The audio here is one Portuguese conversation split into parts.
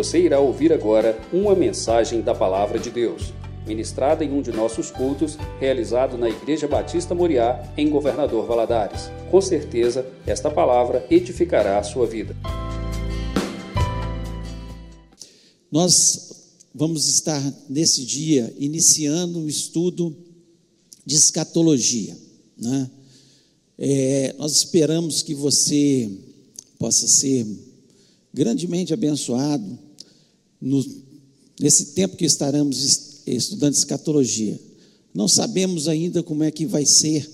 Você irá ouvir agora uma mensagem da Palavra de Deus, ministrada em um de nossos cultos, realizado na Igreja Batista Moriá, em Governador Valadares. Com certeza, esta palavra edificará a sua vida. Nós vamos estar nesse dia iniciando o estudo de escatologia. Né? É, nós esperamos que você possa ser grandemente abençoado no, nesse tempo que estaremos estudando escatologia. Não sabemos ainda como é que vai ser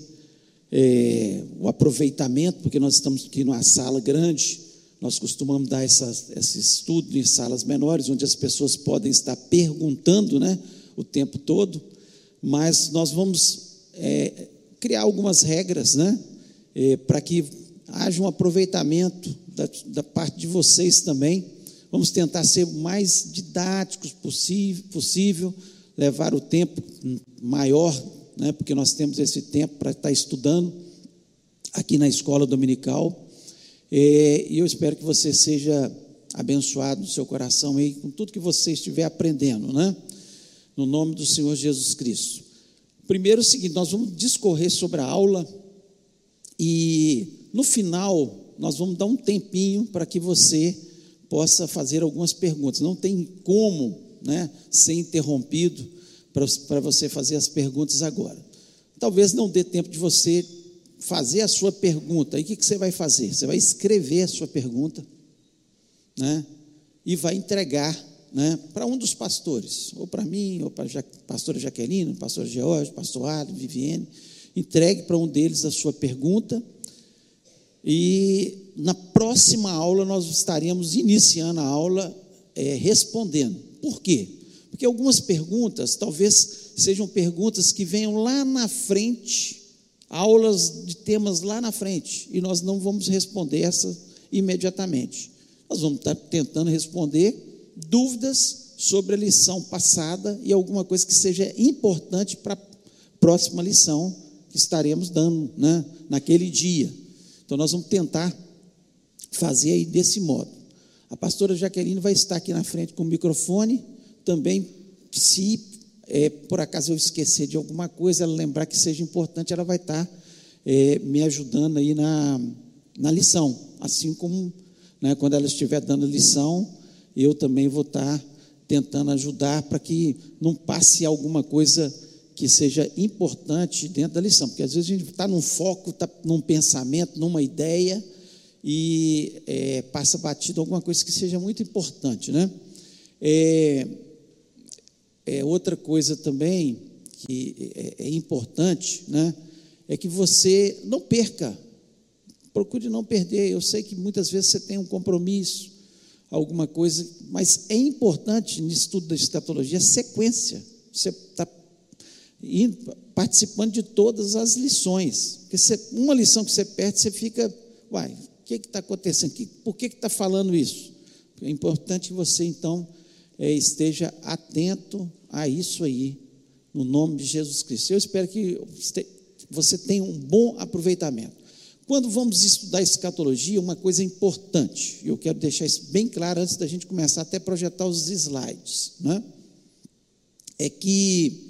é, o aproveitamento, porque nós estamos aqui numa sala grande, nós costumamos dar essa, esse estudo em salas menores, onde as pessoas podem estar perguntando né, o tempo todo, mas nós vamos é, criar algumas regras né, é, para que haja um aproveitamento da, da, parte de vocês também. Vamos tentar ser o mais didáticos possível, levar o tempo maior, né, porque nós temos esse tempo para estar estudando aqui na escola dominical. É, e eu espero que você seja abençoado no seu coração aí com tudo que você estiver aprendendo, né? No nome do Senhor Jesus Cristo. Primeiro é o seguinte, nós vamos discorrer sobre a aula e no final nós vamos dar um tempinho para que você possa fazer algumas perguntas. Não tem como, né, ser interrompido para você fazer as perguntas agora. Talvez não dê tempo de você fazer a sua pergunta. Aí o que, que você vai fazer? Você vai escrever a sua pergunta, né? E vai entregar, né? Para um dos pastores, ou para mim, ou para a pastora Jaqueline, pastor George, pastor Adam, Viviane. Entregue para um deles a sua pergunta. E na próxima aula nós estaremos iniciando a aula é, respondendo. Por quê? Porque algumas perguntas talvez sejam perguntas que venham lá na frente aulas de temas lá na frente e nós não vamos responder essas imediatamente. Nós vamos estar tentando responder dúvidas sobre a lição passada e alguma coisa que seja importante para a próxima lição que estaremos dando né, naquele dia. Então, nós vamos tentar fazer aí desse modo. A pastora Jaqueline vai estar aqui na frente com o microfone, também, se é, por acaso eu esquecer de alguma coisa, ela lembrar que seja importante, ela vai estar é, me ajudando aí na, na lição. Assim como né, quando ela estiver dando lição, eu também vou estar tentando ajudar para que não passe alguma coisa que seja importante dentro da lição, porque às vezes a gente está num foco, está num pensamento, numa ideia, e é, passa batido alguma coisa que seja muito importante, né? É, é, outra coisa também que é, é importante, né? É que você não perca, procure não perder. Eu sei que muitas vezes você tem um compromisso, alguma coisa, mas é importante no estudo da escatologia sequência. Você está participando de todas as lições. Porque você, uma lição que você perde, você fica, uai, o que está acontecendo? Por que está falando isso? É importante que você, então, é, esteja atento a isso aí, no nome de Jesus Cristo. Eu espero que você tenha um bom aproveitamento. Quando vamos estudar escatologia, uma coisa importante, eu quero deixar isso bem claro antes da gente começar até projetar os slides, né? é que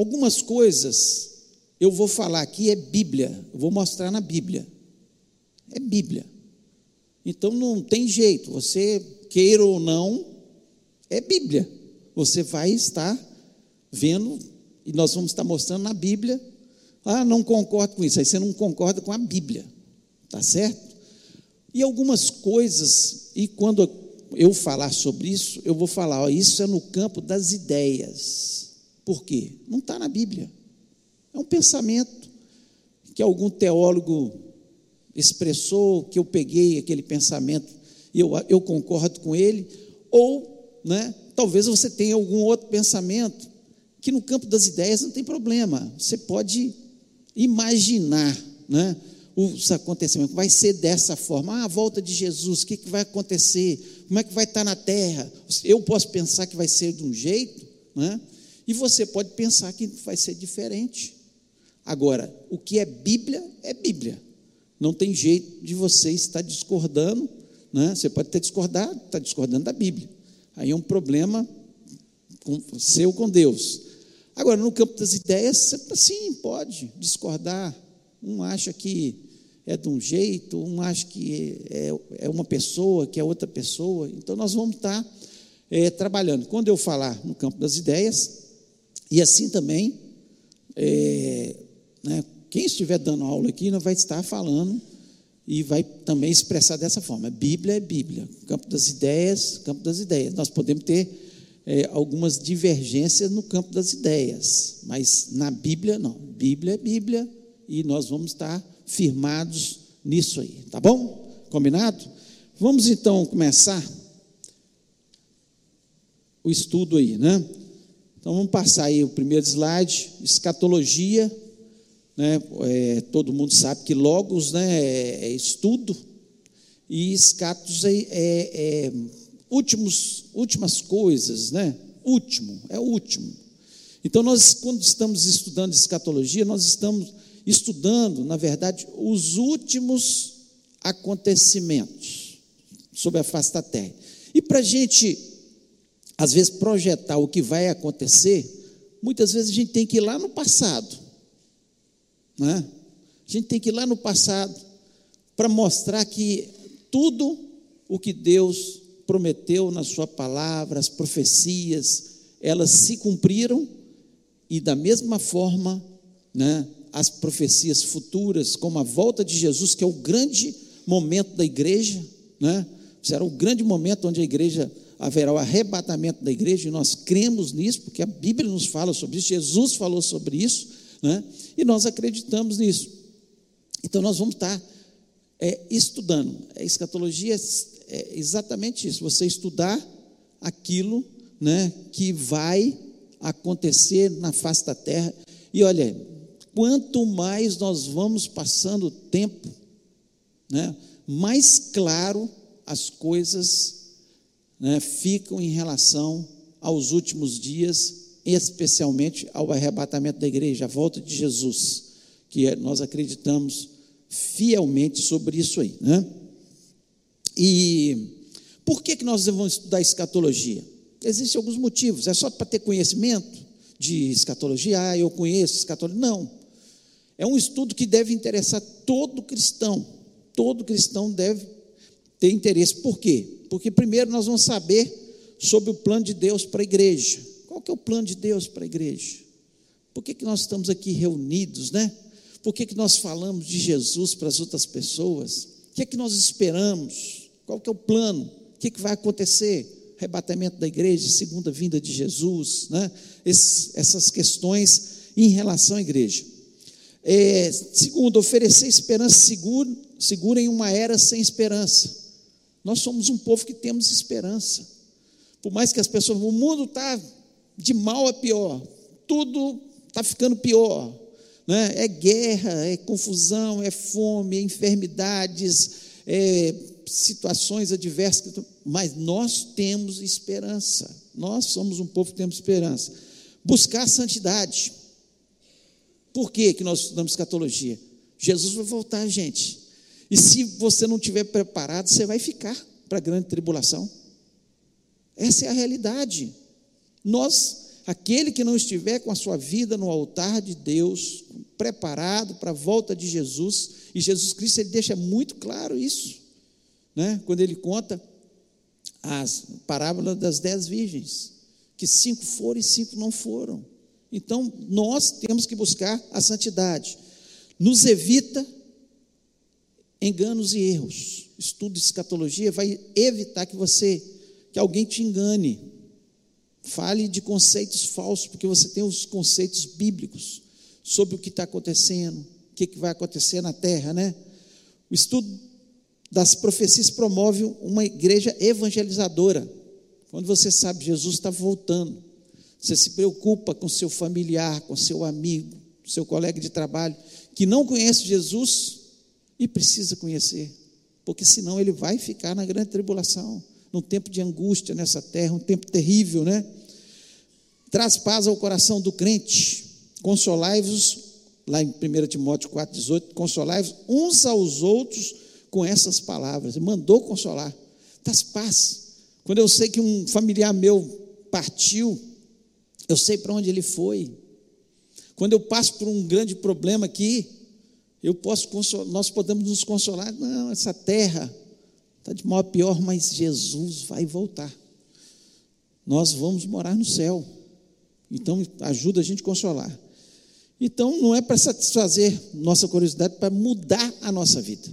algumas coisas eu vou falar aqui é Bíblia, eu vou mostrar na Bíblia. É Bíblia. Então não tem jeito, você queira ou não, é Bíblia. Você vai estar vendo, e nós vamos estar mostrando na Bíblia. Ah, não concordo com isso. Aí você não concorda com a Bíblia, tá certo? E algumas coisas, e quando eu falar sobre isso, eu vou falar, ó, isso é no campo das ideias. Por quê? Não está na Bíblia. É um pensamento que algum teólogo expressou, que eu peguei aquele pensamento e eu, eu concordo com ele, ou né, talvez você tenha algum outro pensamento que no campo das ideias não tem problema. Você pode imaginar né, os acontecimentos. Vai ser dessa forma. Ah, a volta de Jesus, o que, que vai acontecer? Como é que vai estar na terra? Eu posso pensar que vai ser de um jeito, né? E você pode pensar que vai ser diferente. Agora, o que é Bíblia é Bíblia. Não tem jeito de você estar discordando. Né? Você pode ter discordado, está discordando da Bíblia. Aí é um problema seu com Deus. Agora, no campo das ideias, sim, pode discordar. Um acha que é de um jeito, um acha que é, é uma pessoa, que é outra pessoa. Então, nós vamos estar é, trabalhando. Quando eu falar no campo das ideias, e assim também, é, né, quem estiver dando aula aqui vai estar falando e vai também expressar dessa forma. Bíblia é Bíblia, campo das ideias, campo das ideias. Nós podemos ter é, algumas divergências no campo das ideias, mas na Bíblia não. Bíblia é Bíblia e nós vamos estar firmados nisso aí, tá bom? Combinado? Vamos então começar o estudo aí, né? Então vamos passar aí o primeiro slide, escatologia, né? É, todo mundo sabe que logos, né, é, é estudo e escatos é, é, é últimos, últimas coisas, né? Último, é o último. Então nós quando estamos estudando escatologia, nós estamos estudando, na verdade, os últimos acontecimentos sobre a face da terra. E para a gente, às vezes, projetar o que vai acontecer, muitas vezes a gente tem que ir lá no passado. Né? A gente tem que ir lá no passado para mostrar que tudo o que Deus prometeu na Sua palavra, as profecias, elas se cumpriram e, da mesma forma, né, as profecias futuras, como a volta de Jesus, que é o grande momento da igreja, né? será o grande momento onde a igreja haverá o arrebatamento da igreja, e nós cremos nisso, porque a Bíblia nos fala sobre isso, Jesus falou sobre isso, né? e nós acreditamos nisso. Então nós vamos estar é, estudando. A escatologia é, exatamente isso, você estudar aquilo né, que vai acontecer na face da terra. E olha, quanto mais nós vamos passando o tempo, né, mais claro as coisas né, ficam em relação aos últimos dias, especialmente ao arrebatamento da igreja, a volta de Jesus, que é, nós acreditamos fielmente sobre isso aí. Né? E por que, que nós devemos estudar escatologia? Existem alguns motivos, é só para ter conhecimento de escatologia, ah, eu conheço escatologia. Não. É um estudo que deve interessar todo cristão. Todo cristão deve ter interesse. Por quê? Porque primeiro nós vamos saber sobre o plano de Deus para a igreja. Qual que é o plano de Deus para a igreja? Por que, que nós estamos aqui reunidos, né? Por que, que nós falamos de Jesus para as outras pessoas? O que é que nós esperamos? Qual que é o plano? O que, que vai acontecer? Arrebatamento da igreja, segunda vinda de Jesus, né? essas questões em relação à igreja. É, segundo, oferecer esperança segura, segura em uma era sem esperança. Nós somos um povo que temos esperança. Por mais que as pessoas, o mundo está de mal a pior, tudo está ficando pior. Né? É guerra, é confusão, é fome, é enfermidades, é situações adversas, mas nós temos esperança. Nós somos um povo que temos esperança. Buscar santidade. Por que, que nós estudamos escatologia? Jesus vai voltar, gente. E se você não estiver preparado, você vai ficar para a grande tribulação. Essa é a realidade. Nós, aquele que não estiver com a sua vida no altar de Deus, preparado para a volta de Jesus, e Jesus Cristo ele deixa muito claro isso, né? quando ele conta as parábolas das dez virgens, que cinco foram e cinco não foram. Então, nós temos que buscar a santidade. Nos evita enganos e erros. Estudo de escatologia vai evitar que você, que alguém te engane. Fale de conceitos falsos, porque você tem os conceitos bíblicos sobre o que está acontecendo, o que, que vai acontecer na terra, né? O estudo das profecias promove uma igreja evangelizadora. Quando você sabe Jesus está voltando, você se preocupa com seu familiar, com seu amigo, seu colega de trabalho, que não conhece Jesus e precisa conhecer, porque senão ele vai ficar na grande tribulação, num tempo de angústia nessa terra, um tempo terrível, né? Traz paz ao coração do crente, consolai-vos, lá em 1 Timóteo 4,18, consolai-vos uns aos outros com essas palavras, mandou consolar, traz paz, Quando eu sei que um familiar meu partiu, eu sei para onde ele foi. Quando eu passo por um grande problema aqui, eu posso nós podemos nos consolar. Não, essa terra está de mal a pior, mas Jesus vai voltar. Nós vamos morar no céu. Então, ajuda a gente a consolar. Então, não é para satisfazer nossa curiosidade, para mudar a nossa vida.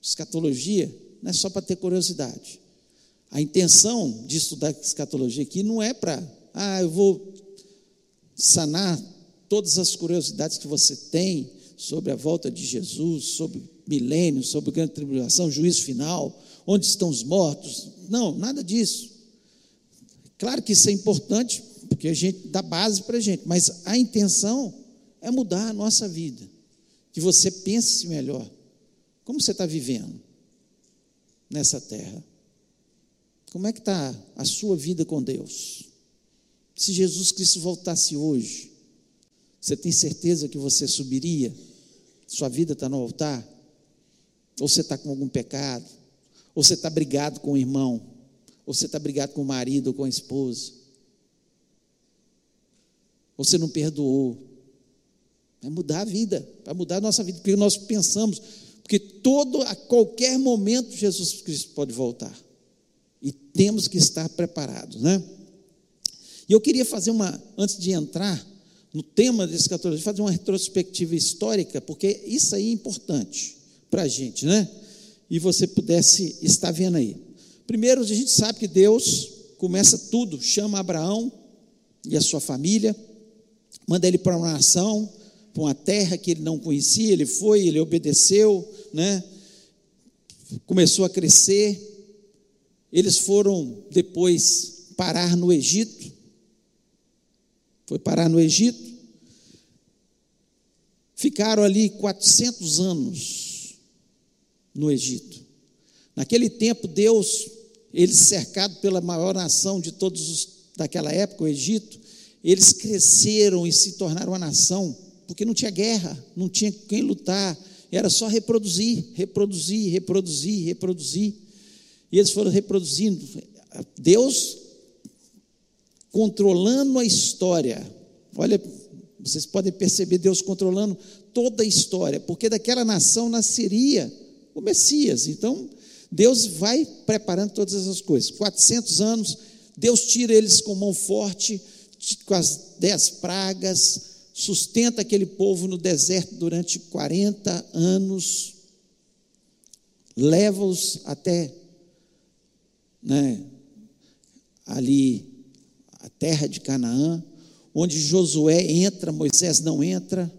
Escatologia não é só para ter curiosidade. A intenção de estudar escatologia aqui não é para, ah, eu vou sanar todas as curiosidades que você tem sobre a volta de Jesus, sobre milênio, sobre grande tribulação, juízo final, onde estão os mortos. Não, nada disso. Claro que isso é importante, porque a gente dá base para a gente, mas a intenção é mudar a nossa vida. Que você pense melhor. Como você está vivendo nessa terra? Como é que está a sua vida com Deus? Se Jesus Cristo voltasse hoje, você tem certeza que você subiria? Sua vida está no altar? Ou você está com algum pecado? Ou você está brigado com o irmão? Ou você está brigado com o marido ou com a esposa? Ou você não perdoou? Vai mudar a vida, vai mudar a nossa vida, porque nós pensamos, porque todo, a qualquer momento Jesus Cristo pode voltar. E temos que estar preparados, né? E eu queria fazer uma, antes de entrar no tema desse escatologia, fazer uma retrospectiva histórica, porque isso aí é importante para a gente, né? E você pudesse estar vendo aí. Primeiro, a gente sabe que Deus começa tudo, chama Abraão e a sua família, manda ele para uma nação, para uma terra que ele não conhecia, ele foi, ele obedeceu, né? Começou a crescer. Eles foram depois parar no Egito. Foi parar no Egito. Ficaram ali 400 anos no Egito. Naquele tempo, Deus, eles cercado pela maior nação de todos os, daquela época, o Egito, eles cresceram e se tornaram uma nação porque não tinha guerra, não tinha quem lutar, era só reproduzir, reproduzir, reproduzir, reproduzir. E eles foram reproduzindo. Deus controlando a história. Olha, vocês podem perceber Deus controlando toda a história, porque daquela nação nasceria o Messias. Então, Deus vai preparando todas essas coisas. 400 anos, Deus tira eles com mão forte, com as dez pragas, sustenta aquele povo no deserto durante 40 anos, leva-os até né, ali a terra de Canaã, onde Josué entra, Moisés não entra.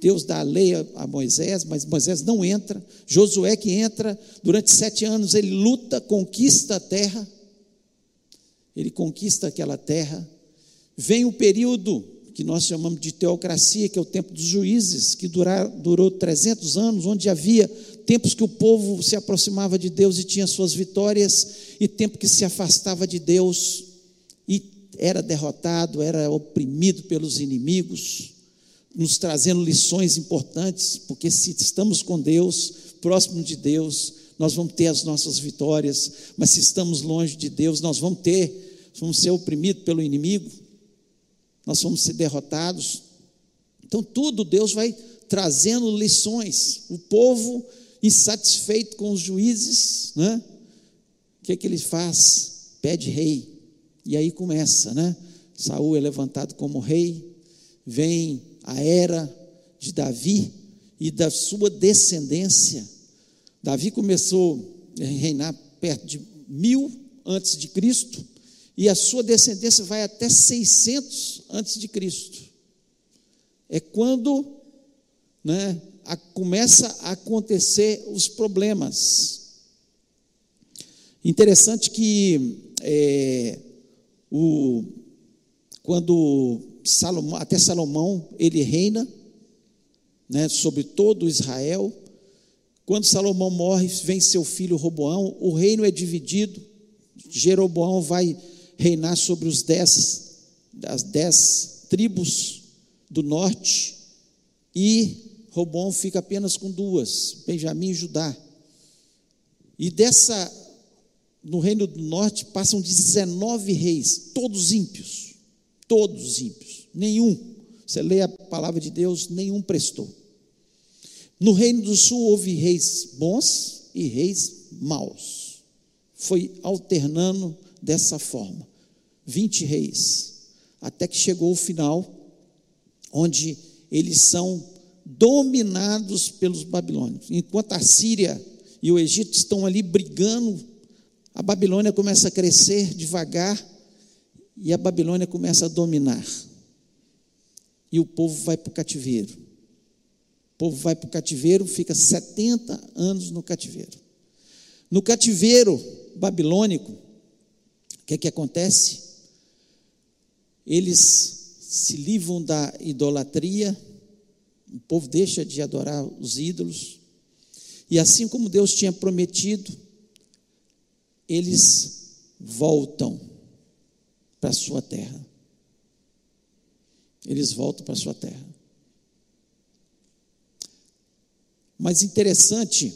Deus dá a lei a Moisés, mas Moisés não entra. Josué que entra, durante sete anos ele luta, conquista a terra. Ele conquista aquela terra. Vem o período que nós chamamos de teocracia, que é o tempo dos juízes, que durar, durou 300 anos, onde havia tempos que o povo se aproximava de Deus e tinha suas vitórias, e tempo que se afastava de Deus era derrotado, era oprimido pelos inimigos, nos trazendo lições importantes, porque se estamos com Deus, próximo de Deus, nós vamos ter as nossas vitórias, mas se estamos longe de Deus, nós vamos ter, vamos ser oprimidos pelo inimigo nós vamos ser derrotados. Então, tudo Deus vai trazendo lições. O povo insatisfeito com os juízes, né? O que é que ele faz? Pede rei. E aí começa, né? Saul é levantado como rei, vem a era de Davi e da sua descendência. Davi começou a reinar perto de mil antes de Cristo e a sua descendência vai até 600 antes de Cristo. É quando né, a, começa a acontecer os problemas. Interessante que é, o, quando Salomão, até Salomão ele reina né, sobre todo Israel. Quando Salomão morre, vem seu filho Roboão, o reino é dividido. Jeroboão vai reinar sobre os dez, as dez tribos do norte, e Robão fica apenas com duas, Benjamim e Judá. E dessa, no reino do norte passam 19 reis, todos ímpios, todos ímpios, nenhum. Você lê a palavra de Deus, nenhum prestou. No reino do sul houve reis bons e reis maus. Foi alternando dessa forma. 20 reis, até que chegou o final, onde eles são dominados pelos babilônios. Enquanto a Síria e o Egito estão ali brigando, a Babilônia começa a crescer devagar e a Babilônia começa a dominar. E o povo vai para o cativeiro. O povo vai para o cativeiro, fica 70 anos no cativeiro. No cativeiro babilônico, o que, é que acontece? Eles se livram da idolatria, o povo deixa de adorar os ídolos, e assim como Deus tinha prometido, eles voltam para a sua terra. Eles voltam para a sua terra. Mas interessante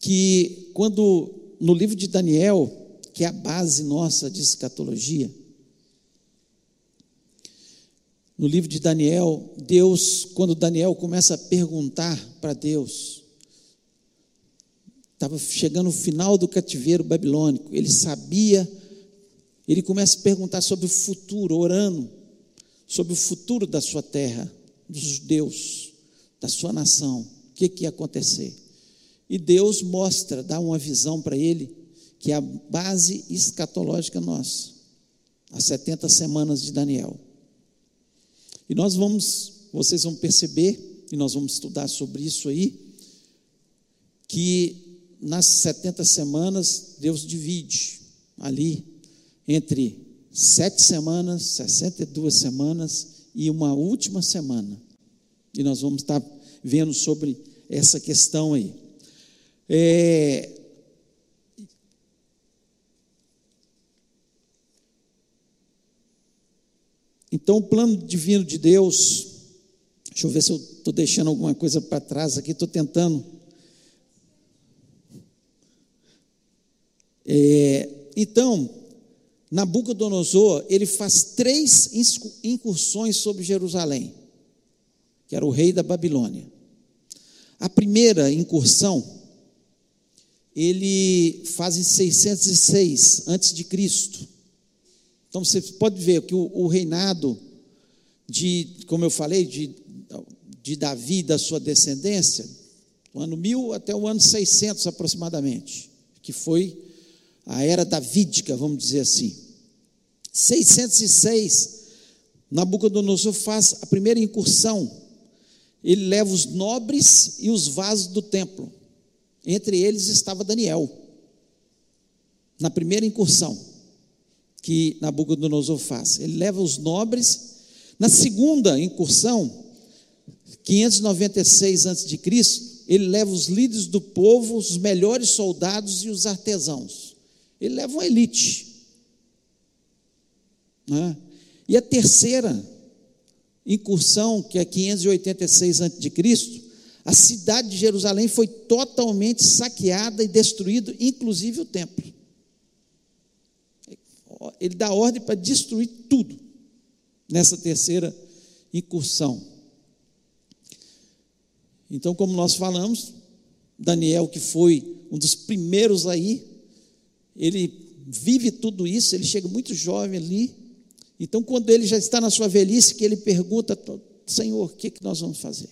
que quando no livro de Daniel, que é a base nossa de escatologia, no livro de Daniel, Deus, quando Daniel começa a perguntar para Deus, estava chegando o final do cativeiro babilônico, ele sabia, ele começa a perguntar sobre o futuro, orando sobre o futuro da sua terra, dos judeus, da sua nação, o que, que ia acontecer. E Deus mostra, dá uma visão para ele, que é a base escatológica nossa, as 70 semanas de Daniel. E nós vamos, vocês vão perceber, e nós vamos estudar sobre isso aí, que nas 70 semanas Deus divide ali entre sete semanas, 62 semanas e uma última semana. E nós vamos estar vendo sobre essa questão aí. É, Então, o plano divino de Deus, deixa eu ver se eu estou deixando alguma coisa para trás aqui, estou tentando. É, então, Nabucodonosor, ele faz três incursões sobre Jerusalém, que era o rei da Babilônia. A primeira incursão, ele faz em 606 antes de Cristo. Então você pode ver que o, o reinado de, como eu falei, de, de Davi da sua descendência, o ano 1000 até o ano 600 aproximadamente, que foi a era davídica, vamos dizer assim. 606, Nabucodonosor faz a primeira incursão. Ele leva os nobres e os vasos do templo. Entre eles estava Daniel. Na primeira incursão que Nabucodonosor faz. Ele leva os nobres. Na segunda incursão, 596 a.C., ele leva os líderes do povo, os melhores soldados e os artesãos. Ele leva uma elite. Né? E a terceira incursão, que é 586 a.C., a cidade de Jerusalém foi totalmente saqueada e destruída, inclusive o templo ele dá ordem para destruir tudo nessa terceira incursão. Então, como nós falamos, Daniel, que foi um dos primeiros aí, ele vive tudo isso, ele chega muito jovem ali. Então, quando ele já está na sua velhice, que ele pergunta: Senhor, o que, que nós vamos fazer?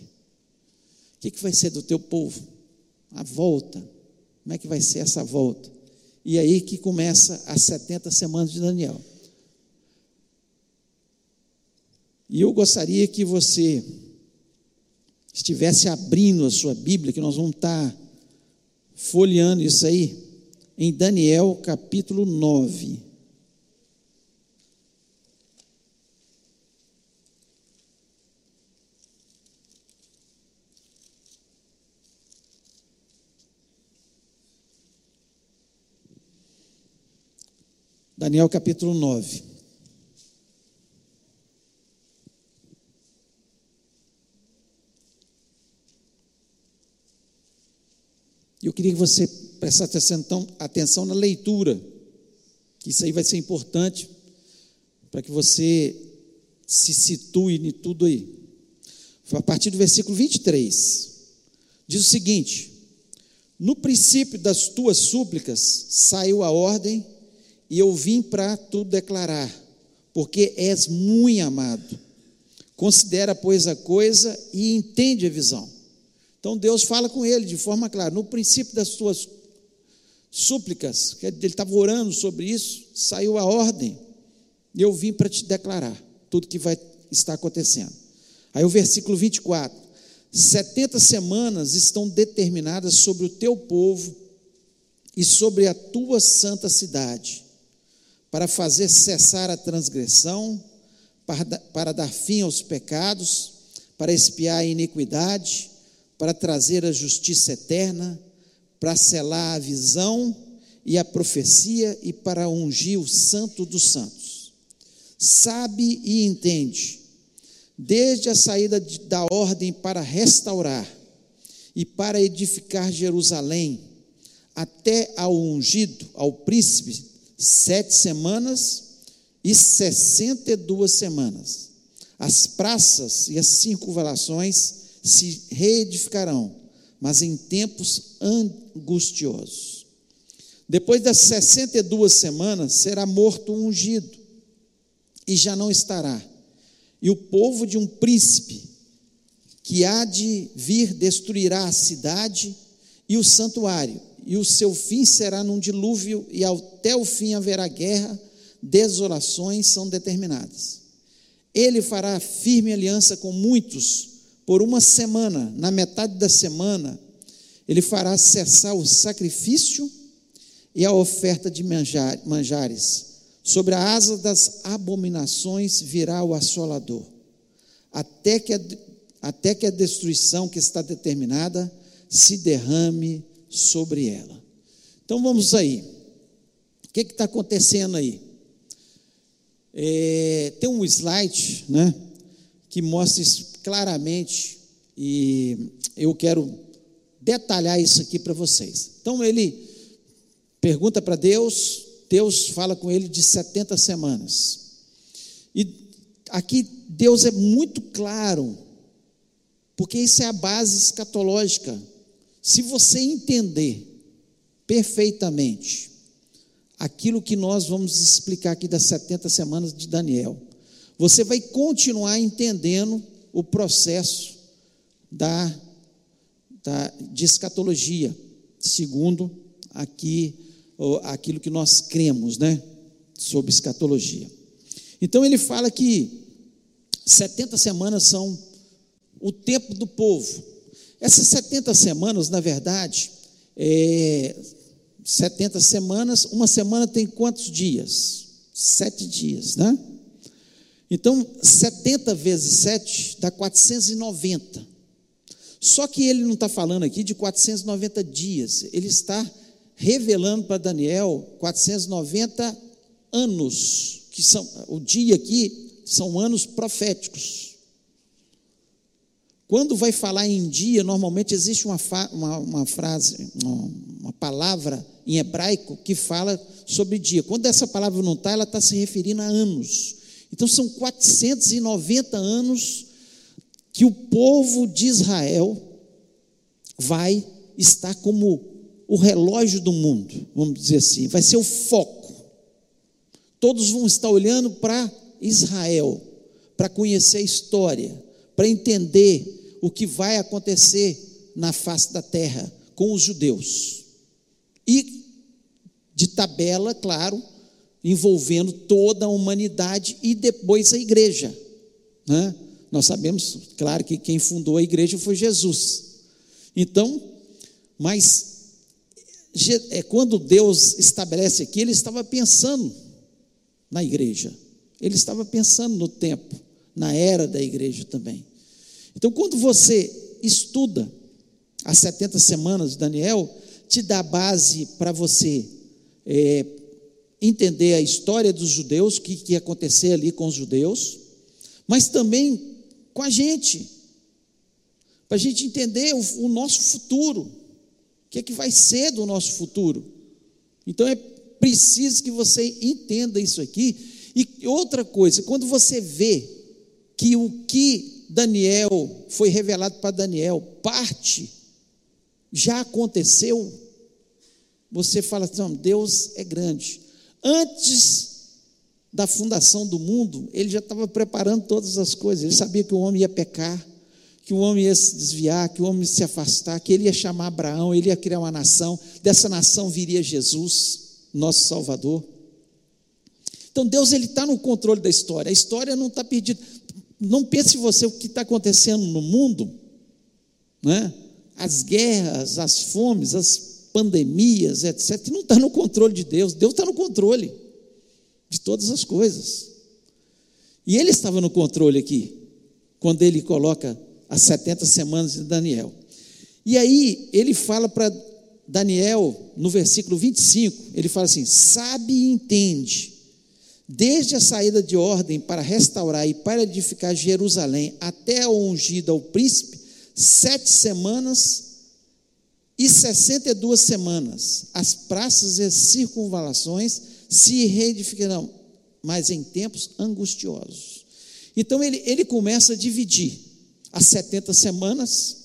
O que, que vai ser do teu povo? A volta. Como é que vai ser essa volta? E aí que começa as 70 semanas de Daniel. E eu gostaria que você estivesse abrindo a sua Bíblia, que nós vamos estar folheando isso aí, em Daniel capítulo 9. Daniel capítulo 9. Eu queria que você prestasse atenção, atenção na leitura Isso aí vai ser importante para que você se situe em tudo aí. A partir do versículo 23, diz o seguinte: No princípio das tuas súplicas saiu a ordem, e eu vim para tu declarar, porque és muito amado. Considera, pois, a coisa e entende a visão. Então Deus fala com ele de forma clara: no princípio das tuas súplicas, ele estava orando sobre isso, saiu a ordem, e eu vim para te declarar tudo que vai estar acontecendo. Aí o versículo 24: 70 semanas estão determinadas sobre o teu povo e sobre a tua santa cidade, para fazer cessar a transgressão, para, para dar fim aos pecados, para expiar a iniquidade, para trazer a justiça eterna, para selar a visão e a profecia e para ungir o santo dos santos. Sabe e entende, desde a saída da ordem para restaurar e para edificar Jerusalém, até ao ungido, ao príncipe, sete semanas e sessenta e duas semanas. As praças e as circunvalações se reedificarão, mas em tempos angustiosos. Depois das 62 semanas, será morto ungido, e já não estará. E o povo de um príncipe, que há de vir, destruirá a cidade e o santuário, e o seu fim será num dilúvio, e até o fim haverá guerra, desolações são determinadas. Ele fará firme aliança com muitos por uma semana, na metade da semana, ele fará cessar o sacrifício e a oferta de manjares. Sobre a asa das abominações virá o assolador, até que a, até que a destruição que está determinada se derrame sobre ela. Então vamos aí. O que está acontecendo aí? É, tem um slide, né, que mostra claramente e eu quero detalhar isso aqui para vocês. Então ele pergunta para Deus, Deus fala com ele de 70 semanas. E aqui Deus é muito claro, porque isso é a base escatológica. Se você entender perfeitamente aquilo que nós vamos explicar aqui das 70 semanas de Daniel, você vai continuar entendendo o processo da, da, de escatologia, segundo aqui aquilo que nós cremos, né, sobre escatologia. Então ele fala que 70 semanas são o tempo do povo. Essas 70 semanas, na verdade, é, 70 semanas, uma semana tem quantos dias? Sete dias, né? Então, 70 vezes 7 dá 490. Só que ele não está falando aqui de 490 dias, ele está revelando para Daniel 490 anos, que são, o dia aqui são anos proféticos. Quando vai falar em dia, normalmente existe uma, uma, uma frase, uma, uma palavra em hebraico que fala sobre dia. Quando essa palavra não está, ela está se referindo a anos. Então são 490 anos que o povo de Israel vai estar como o relógio do mundo, vamos dizer assim, vai ser o foco. Todos vão estar olhando para Israel, para conhecer a história, para entender o que vai acontecer na face da terra com os judeus. E, de tabela, claro, envolvendo toda a humanidade e depois a igreja. Né? Nós sabemos, claro, que quem fundou a igreja foi Jesus. Então, mas é, quando Deus estabelece aqui, ele estava pensando na igreja, ele estava pensando no tempo, na era da igreja também. Então, quando você estuda as 70 semanas de Daniel, te dá base para você é, entender a história dos judeus, o que, que ia acontecer ali com os judeus, mas também com a gente, para a gente entender o, o nosso futuro, o que é que vai ser do nosso futuro. Então é preciso que você entenda isso aqui. E outra coisa, quando você vê que o que Daniel foi revelado para Daniel, parte já aconteceu, você fala assim: Deus é grande. Antes da fundação do mundo, ele já estava preparando todas as coisas. Ele sabia que o homem ia pecar, que o homem ia se desviar, que o homem ia se afastar, que ele ia chamar Abraão, ele ia criar uma nação. Dessa nação viria Jesus, nosso Salvador. Então Deus ele está no controle da história. A história não está perdida. Não pense você o que está acontecendo no mundo, né? As guerras, as fomes, as pandemias, etc. Não está no controle de Deus. Deus está no controle de todas as coisas. E ele estava no controle aqui, quando ele coloca as 70 semanas de Daniel. E aí ele fala para Daniel, no versículo 25, ele fala assim: sabe e entende, desde a saída de ordem para restaurar e para edificar Jerusalém até a ungida ao príncipe, sete semanas e sessenta e duas semanas, as praças e as circunvalações se reedificarão, mas em tempos angustiosos. Então ele, ele começa a dividir as 70 semanas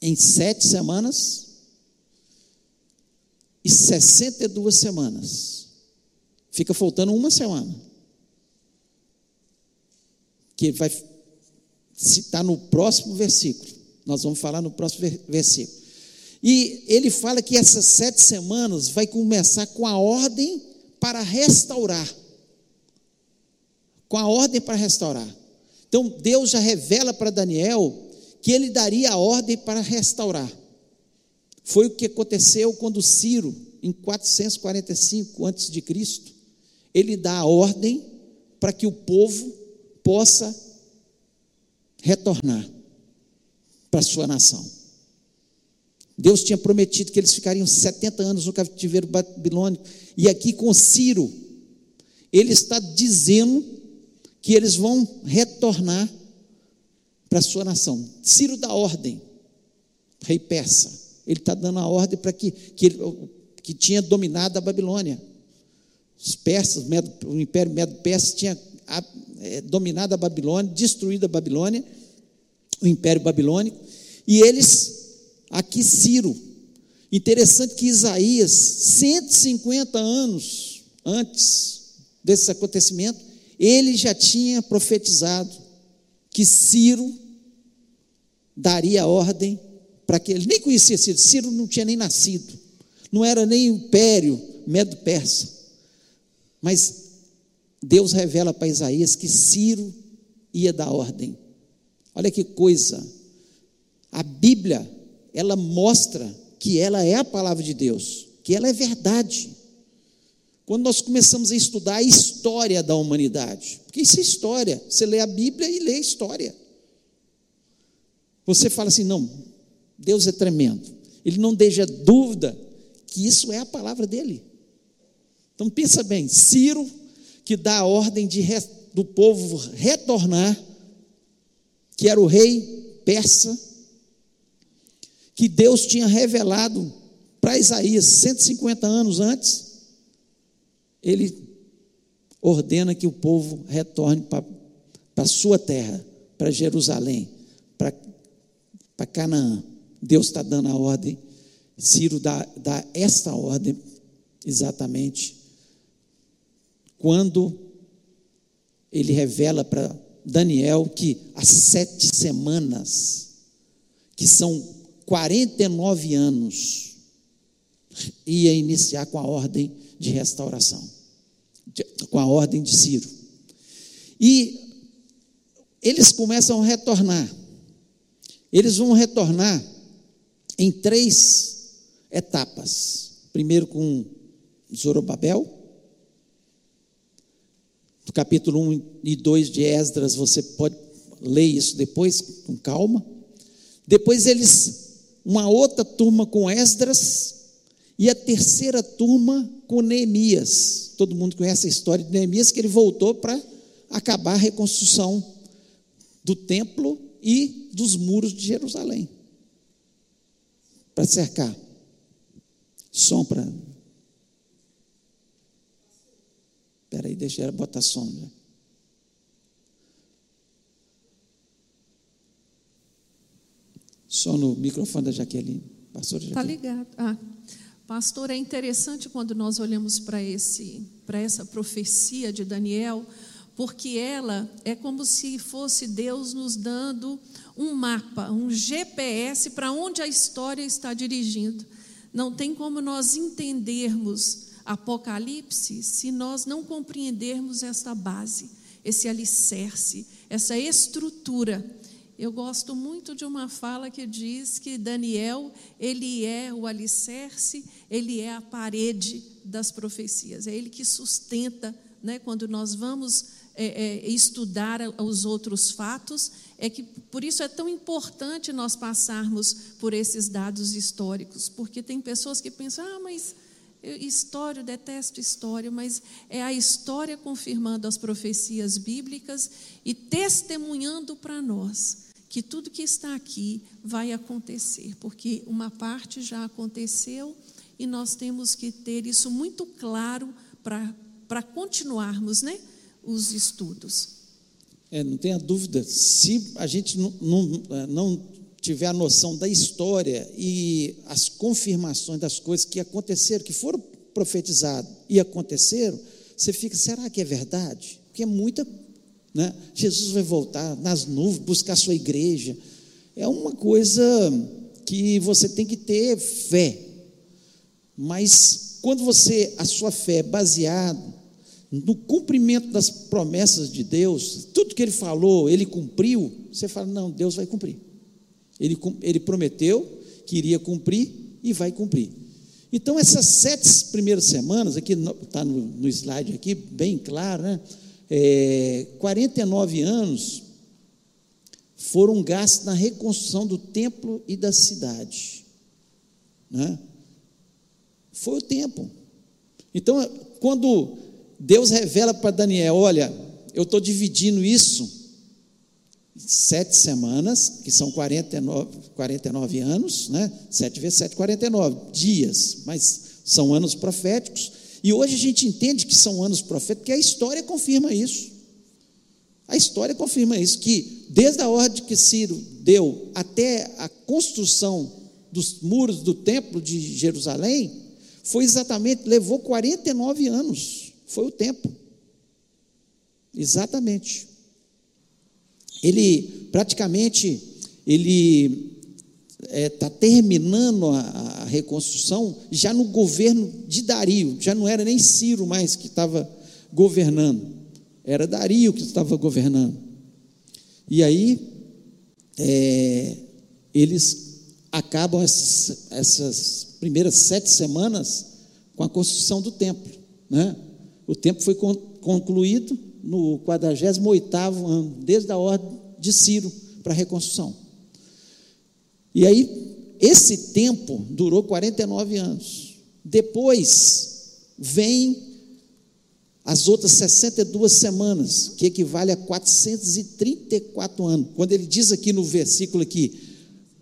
em sete semanas e 62 semanas. Fica faltando uma semana. Que vai citar no próximo versículo. Nós vamos falar no próximo versículo. E ele fala que essas sete semanas vai começar com a ordem para restaurar. Com a ordem para restaurar. Então Deus já revela para Daniel que ele daria a ordem para restaurar. Foi o que aconteceu quando Ciro, em 445 a.C., ele dá a ordem para que o povo possa retornar para sua nação. Deus tinha prometido que eles ficariam 70 anos no cativeiro babilônico. E aqui com Ciro, ele está dizendo que eles vão retornar para a sua nação. Ciro dá ordem, rei persa. Ele está dando a ordem para que, que, que tinha dominado a Babilônia. Os persas, o Império Medo-Persa tinha é, dominado a Babilônia, destruído a Babilônia, o Império Babilônico, e eles Aqui Ciro. Interessante que Isaías, 150 anos antes desse acontecimento, ele já tinha profetizado que Ciro daria ordem para que ele nem conhecia Ciro, Ciro não tinha nem nascido, não era nem império medo-persa. Mas Deus revela para Isaías que Ciro ia dar ordem. Olha que coisa. A Bíblia ela mostra que ela é a palavra de Deus, que ela é verdade. Quando nós começamos a estudar a história da humanidade, porque isso é história, você lê a Bíblia e lê a história. Você fala assim: não, Deus é tremendo, ele não deixa dúvida que isso é a palavra dele. Então pensa bem, Ciro, que dá a ordem de, do povo retornar, que era o rei persa, que Deus tinha revelado para Isaías 150 anos antes, ele ordena que o povo retorne para a sua terra, para Jerusalém, para, Canaã. Deus está dando a ordem, Ciro dá, dá esta ordem exatamente quando ele revela para Daniel que as sete semanas, que são 49 anos, ia iniciar com a ordem de restauração, com a ordem de Ciro. E eles começam a retornar. Eles vão retornar em três etapas. Primeiro com Zorobabel, no capítulo 1 e 2 de Esdras, você pode ler isso depois com calma. Depois eles uma outra turma com Esdras e a terceira turma com Neemias. Todo mundo conhece a história de Neemias, que ele voltou para acabar a reconstrução do templo e dos muros de Jerusalém para cercar. Som para. Espera aí, deixa ela botar som. Só no microfone da Jaqueline. Pastor Está ligado. Ah, pastor, é interessante quando nós olhamos para esse, para essa profecia de Daniel, porque ela é como se fosse Deus nos dando um mapa, um GPS para onde a história está dirigindo. Não tem como nós entendermos Apocalipse se nós não compreendermos esta base, esse alicerce, essa estrutura eu gosto muito de uma fala que diz que Daniel, ele é o alicerce, ele é a parede das profecias, é ele que sustenta, né, quando nós vamos é, é, estudar os outros fatos, é que por isso é tão importante nós passarmos por esses dados históricos, porque tem pessoas que pensam, ah, mas história, eu detesto história, mas é a história confirmando as profecias bíblicas e testemunhando para nós que tudo que está aqui vai acontecer, porque uma parte já aconteceu e nós temos que ter isso muito claro para continuarmos né, os estudos. É, não tenha dúvida, se a gente não, não, é, não tiver a noção da história e as confirmações das coisas que aconteceram, que foram profetizadas e aconteceram, você fica, será que é verdade? Porque é muita né? Jesus vai voltar nas nuvens, buscar a sua igreja. É uma coisa que você tem que ter fé. Mas quando você, a sua fé é baseada no cumprimento das promessas de Deus, tudo que ele falou, ele cumpriu, você fala: não, Deus vai cumprir. Ele, ele prometeu que iria cumprir e vai cumprir. Então, essas sete primeiras semanas, aqui está no, no slide aqui, bem claro, né? é, 49 anos foram gastos na reconstrução do templo e da cidade. Né? Foi o tempo. Então, quando Deus revela para Daniel: Olha, eu estou dividindo isso sete semanas, que são 49, 49 anos, né? 7 vezes 7, 49 dias, mas são anos proféticos. E hoje a gente entende que são anos proféticos, porque a história confirma isso. A história confirma isso, que desde a ordem que Ciro deu até a construção dos muros do templo de Jerusalém, foi exatamente, levou 49 anos, foi o tempo. Exatamente. Ele praticamente ele está é, tá terminando a, a, reconstrução já no governo de Dario, já não era nem Ciro mais que estava governando, era Dario que estava governando. E aí, é, eles acabam essas, essas, primeiras sete semanas com a construção do templo. Né? O templo foi concluído no 48 ano, desde a ordem de Ciro para a reconstrução. E aí, esse tempo durou 49 anos. Depois, vem as outras 62 semanas, que equivale a 434 anos. Quando ele diz aqui no versículo aqui,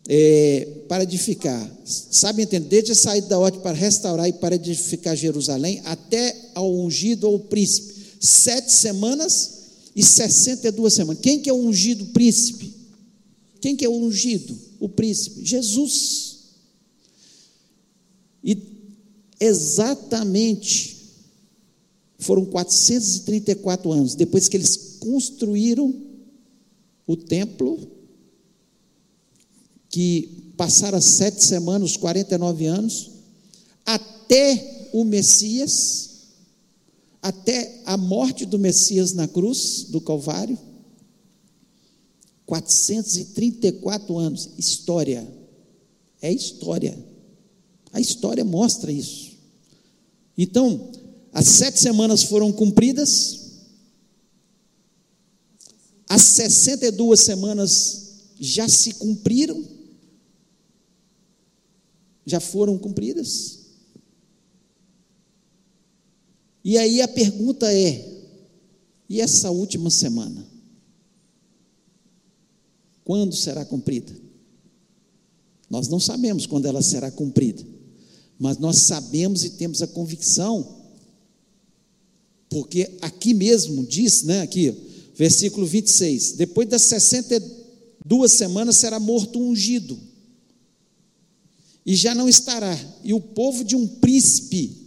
é, para edificar, sabe entender? Desde a saída da ordem para restaurar e para edificar Jerusalém, até ao ungido ou príncipe. Sete semanas e 62 semanas. Quem que é o ungido príncipe? Quem que é o ungido? o príncipe? Jesus. E exatamente foram 434 anos depois que eles construíram o templo, que passaram as sete semanas, os 49 anos, até o Messias, até a morte do Messias na cruz do Calvário, 434 anos. História. É história. A história mostra isso. Então, as sete semanas foram cumpridas, as 62 semanas já se cumpriram, já foram cumpridas. E aí a pergunta é: e essa última semana? Quando será cumprida? Nós não sabemos quando ela será cumprida, mas nós sabemos e temos a convicção Porque aqui mesmo diz, né, aqui, versículo 26, depois das 62 semanas será morto ungido, e já não estará, e o povo de um príncipe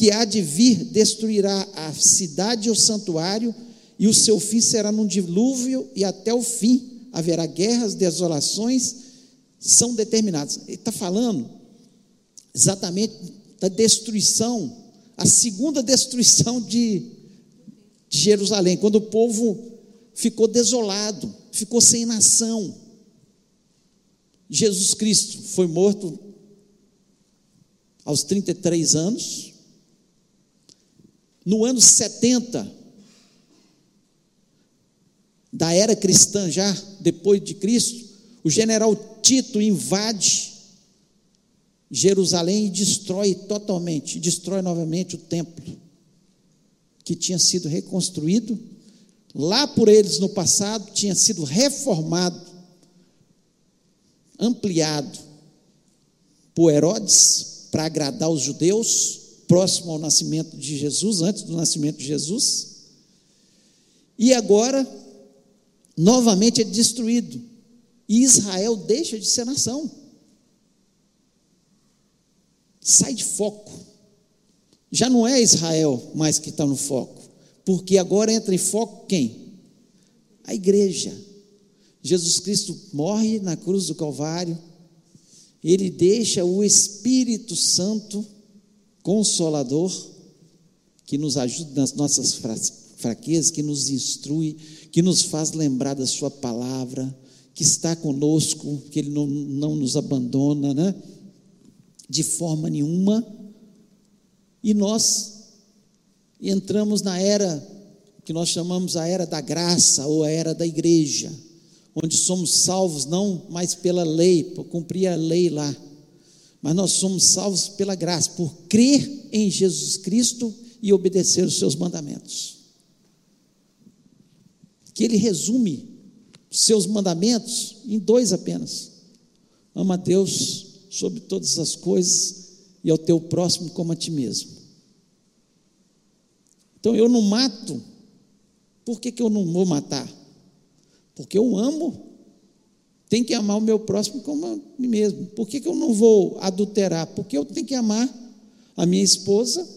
que há de vir destruirá a cidade e o santuário, e o seu fim será num dilúvio, e até o fim haverá guerras, desolações, são determinadas. Ele está falando exatamente da destruição, a segunda destruição de, de Jerusalém, quando o povo ficou desolado, ficou sem nação. Jesus Cristo foi morto aos 33 anos. No ano 70 da era cristã, já depois de Cristo, o general Tito invade Jerusalém e destrói totalmente, destrói novamente o templo que tinha sido reconstruído. Lá por eles no passado, tinha sido reformado, ampliado por Herodes para agradar os judeus, próximo ao nascimento de Jesus, antes do nascimento de Jesus. E agora, novamente é destruído. E Israel deixa de ser nação. Sai de foco. Já não é Israel mais que está no foco. Porque agora entra em foco quem? A igreja. Jesus Cristo morre na cruz do Calvário, ele deixa o Espírito Santo consolador, que nos ajuda nas nossas fraquezas, que nos instrui, que nos faz lembrar da Sua palavra, que está conosco, que Ele não, não nos abandona, né? De forma nenhuma. E nós entramos na era que nós chamamos a era da graça ou a era da igreja, onde somos salvos não mais pela lei, por cumprir a lei lá, mas nós somos salvos pela graça, por crer em Jesus Cristo e obedecer os seus mandamentos. Que ele resume os seus mandamentos em dois apenas: ama a Deus sobre todas as coisas e ao teu próximo como a ti mesmo. Então eu não mato, por que, que eu não vou matar? Porque eu amo. Tem que amar o meu próximo como a mim mesmo. Por que, que eu não vou adulterar? Porque eu tenho que amar a minha esposa.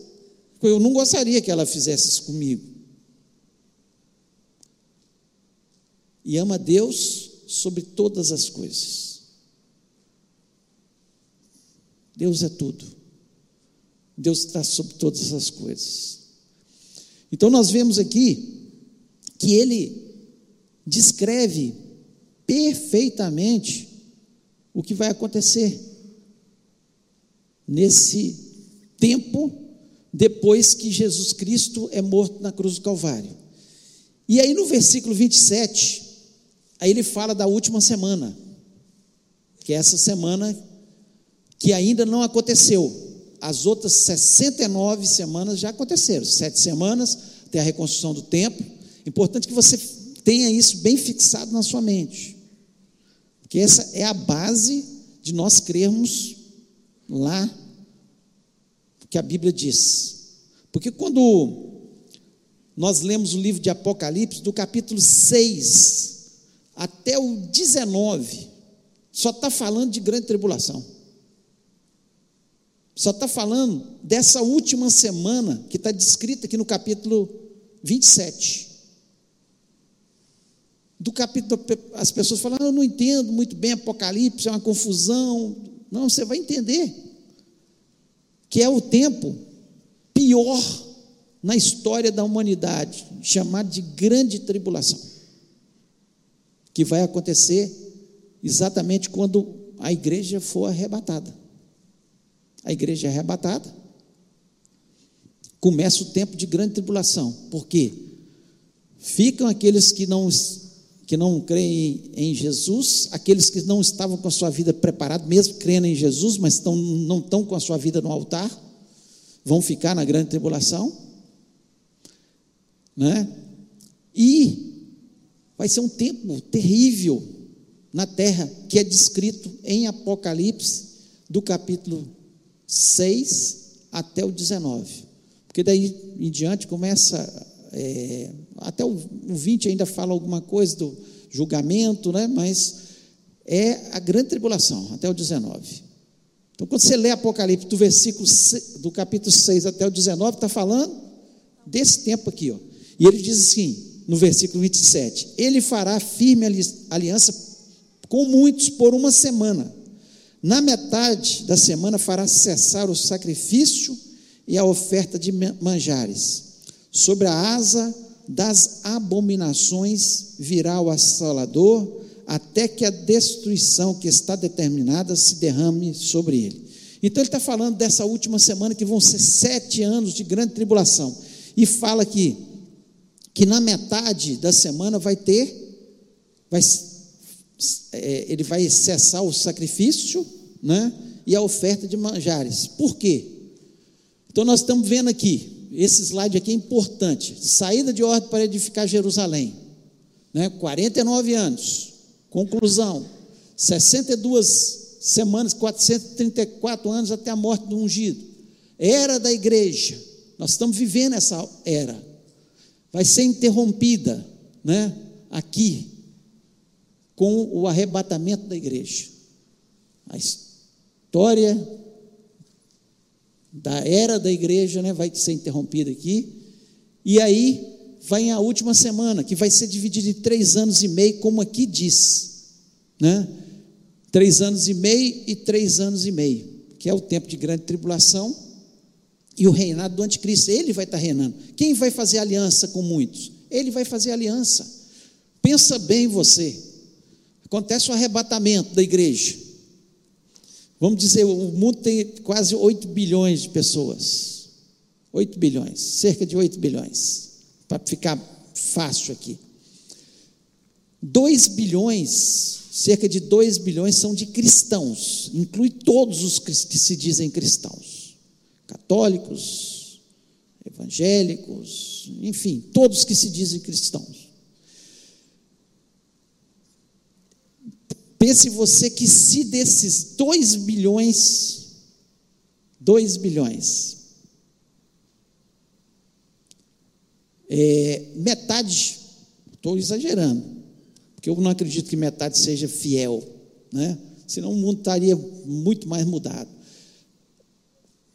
Eu não gostaria que ela fizesse isso comigo. E ama Deus sobre todas as coisas. Deus é tudo. Deus está sobre todas as coisas. Então nós vemos aqui que ele descreve perfeitamente o que vai acontecer nesse tempo depois que Jesus Cristo é morto na cruz do Calvário. E aí no versículo 27, aí ele fala da última semana, que é essa semana que ainda não aconteceu. As outras 69 semanas já aconteceram, sete semanas, tem a reconstrução do templo. Importante que você tenha isso bem fixado na sua mente. Porque essa é a base de nós crermos lá que a Bíblia diz. Porque quando nós lemos o livro de Apocalipse, do capítulo 6 até o 19, só está falando de grande tribulação. Só está falando dessa última semana que está descrita aqui no capítulo 27. Do capítulo, as pessoas falam, ah, eu não entendo muito bem Apocalipse, é uma confusão. Não, você vai entender que é o tempo pior na história da humanidade, chamado de grande tribulação, que vai acontecer exatamente quando a igreja for arrebatada a igreja é arrebatada. Começa o tempo de grande tribulação. Por quê? Ficam aqueles que não, que não creem em Jesus, aqueles que não estavam com a sua vida preparada, mesmo crendo em Jesus, mas estão, não estão com a sua vida no altar, vão ficar na grande tribulação. Né? E vai ser um tempo terrível na terra, que é descrito em Apocalipse, do capítulo 6 até o 19. Porque daí em diante começa, é, até o, o 20 ainda fala alguma coisa do julgamento, né? mas é a grande tribulação, até o 19. Então, quando você lê Apocalipse, do versículo do capítulo 6 até o 19, está falando desse tempo aqui, ó. E ele diz assim, no versículo 27, ele fará firme aliança com muitos por uma semana. Na metade da semana fará cessar o sacrifício e a oferta de manjares. Sobre a asa das abominações virá o assalador, até que a destruição que está determinada se derrame sobre ele. Então ele está falando dessa última semana que vão ser sete anos de grande tribulação. E fala aqui que na metade da semana vai ter, vai, é, ele vai cessar o sacrifício né, e a oferta de manjares. Por quê? Então nós estamos vendo aqui, esse slide aqui é importante. Saída de ordem para edificar Jerusalém. Né, 49 anos. Conclusão: 62 semanas, 434 anos até a morte do ungido. Era da igreja. Nós estamos vivendo essa era. Vai ser interrompida, né? Aqui, com o arrebatamento da igreja. A história da era da igreja, né, vai ser interrompida aqui. E aí vai a última semana, que vai ser dividida em três anos e meio, como aqui diz. Né? Três anos e meio e três anos e meio, que é o tempo de grande tribulação e o reinado do anticristo. Ele vai estar reinando. Quem vai fazer aliança com muitos? Ele vai fazer aliança. Pensa bem você. Acontece o arrebatamento da igreja. Vamos dizer, o mundo tem quase 8 bilhões de pessoas. 8 bilhões, cerca de 8 bilhões para ficar fácil aqui. 2 bilhões, cerca de 2 bilhões são de cristãos, inclui todos os que se dizem cristãos, católicos, evangélicos, enfim, todos que se dizem cristãos. Pense você que se desses 2 bilhões, 2 bilhões, É, metade, estou exagerando, porque eu não acredito que metade seja fiel, né? senão o mundo estaria muito mais mudado.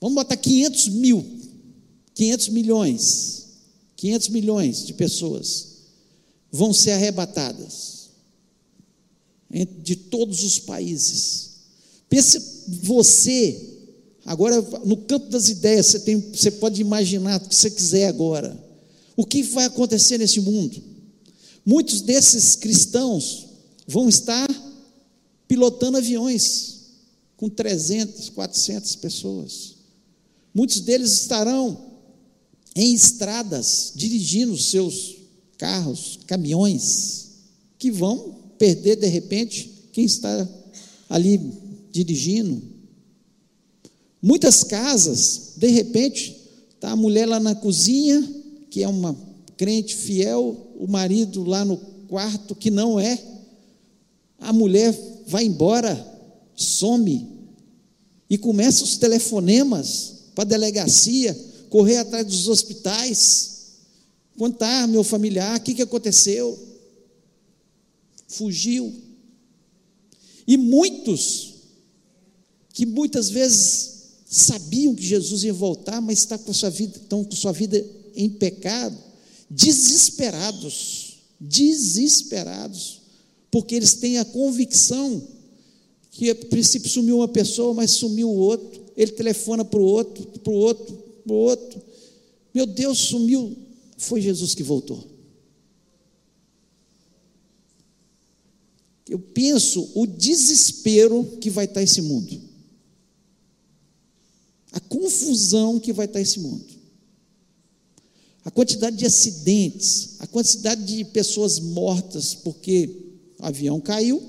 Vamos botar 500 mil, 500 milhões, 500 milhões de pessoas vão ser arrebatadas de todos os países. Pense você, agora no campo das ideias, você, tem, você pode imaginar o que você quiser agora. O que vai acontecer nesse mundo? Muitos desses cristãos vão estar pilotando aviões com 300, 400 pessoas. Muitos deles estarão em estradas dirigindo seus carros, caminhões, que vão perder de repente quem está ali dirigindo. Muitas casas, de repente, está a mulher lá na cozinha, que é uma crente fiel, o marido lá no quarto que não é, a mulher vai embora, some, e começa os telefonemas para a delegacia, correr atrás dos hospitais, contar meu familiar, o que, que aconteceu? Fugiu. E muitos, que muitas vezes sabiam que Jesus ia voltar, mas está com sua vida, estão com sua vida em pecado, desesperados, desesperados, porque eles têm a convicção que a princípio sumiu uma pessoa, mas sumiu o outro, ele telefona para o outro, para o outro, para o outro, meu Deus, sumiu, foi Jesus que voltou. Eu penso o desespero que vai estar esse mundo, a confusão que vai estar esse mundo. A quantidade de acidentes, a quantidade de pessoas mortas porque o avião caiu,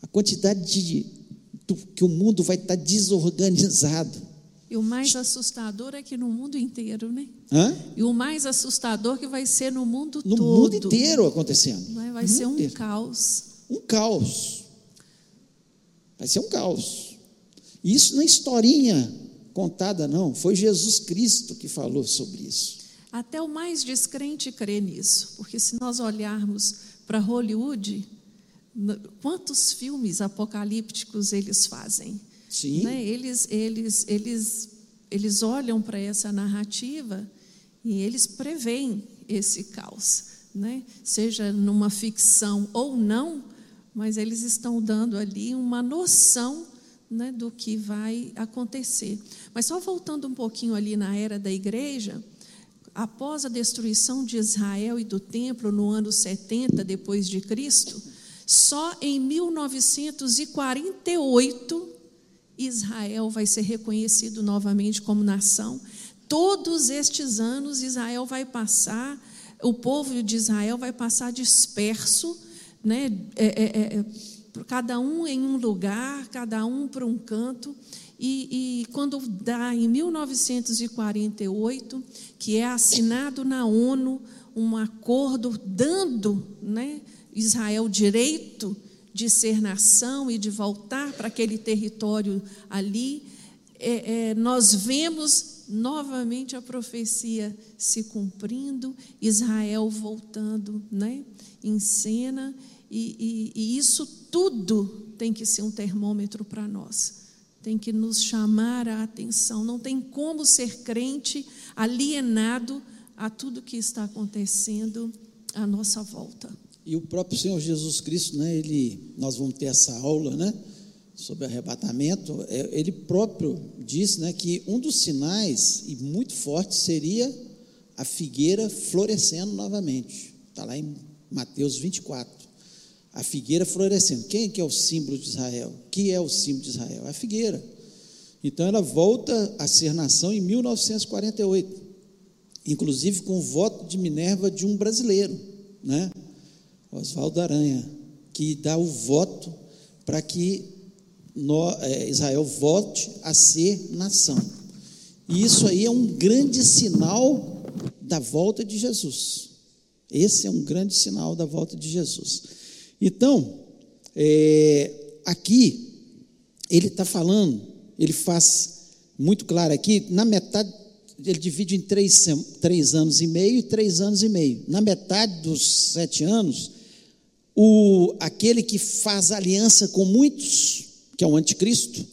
a quantidade de que o mundo vai estar desorganizado. E o mais assustador é que no mundo inteiro, né? Hã? E o mais assustador que vai ser no mundo no todo. No mundo inteiro acontecendo. Vai, vai ser um inteiro. caos. Um caos. Vai ser um caos. Isso na historinha contada, não. Foi Jesus Cristo que falou sobre isso. Até o mais descrente crê nisso, porque se nós olharmos para Hollywood, quantos filmes apocalípticos eles fazem? Sim. Né? Eles, eles, eles, eles olham para essa narrativa e eles preveem esse caos, né? seja numa ficção ou não, mas eles estão dando ali uma noção né, do que vai acontecer. Mas só voltando um pouquinho ali na era da igreja, após a destruição de Israel e do templo no ano 70 depois de Cristo, só em 1948 Israel vai ser reconhecido novamente como nação. Todos estes anos Israel vai passar, o povo de Israel vai passar disperso, né? É, é, é, cada um em um lugar, cada um para um canto. E, e, quando dá em 1948, que é assinado na ONU um acordo dando né, Israel direito de ser nação e de voltar para aquele território ali, é, é, nós vemos novamente a profecia se cumprindo, Israel voltando né, em cena, e, e, e isso tudo tem que ser um termômetro para nós. Tem que nos chamar a atenção. Não tem como ser crente alienado a tudo que está acontecendo à nossa volta. E o próprio Senhor Jesus Cristo, né, ele, nós vamos ter essa aula, né, sobre arrebatamento. É, ele próprio disse, né, que um dos sinais e muito forte seria a figueira florescendo novamente. Está lá em Mateus 24 a figueira florescendo. Quem é que é o símbolo de Israel? Que é o símbolo de Israel? É a figueira. Então ela volta a ser nação em 1948, inclusive com o voto de Minerva de um brasileiro, né? Oswaldo Aranha, que dá o voto para que é, Israel volte a ser nação. E isso aí é um grande sinal da volta de Jesus. Esse é um grande sinal da volta de Jesus. Então, é, aqui, ele está falando, ele faz muito claro aqui, na metade, ele divide em três, três anos e meio e três anos e meio. Na metade dos sete anos, o, aquele que faz aliança com muitos, que é o anticristo,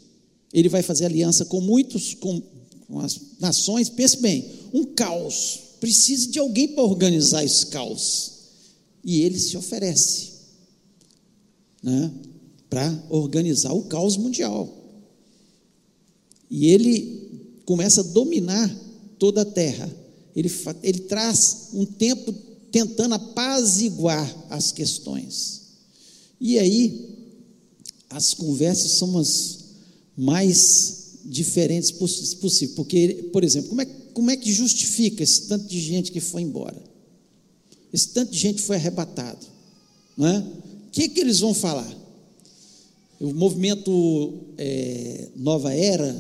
ele vai fazer aliança com muitos, com, com as nações, pense bem, um caos, precisa de alguém para organizar esse caos. E ele se oferece né, para organizar o caos mundial. E ele começa a dominar toda a terra. Ele, ele traz um tempo tentando apaziguar as questões. E aí, as conversas são as mais diferentes possível. Porque, por exemplo, como é, como é que justifica esse tanto de gente que foi embora? Esse tanto de gente foi arrebatado. Não é? O que, que eles vão falar? O movimento é, Nova Era,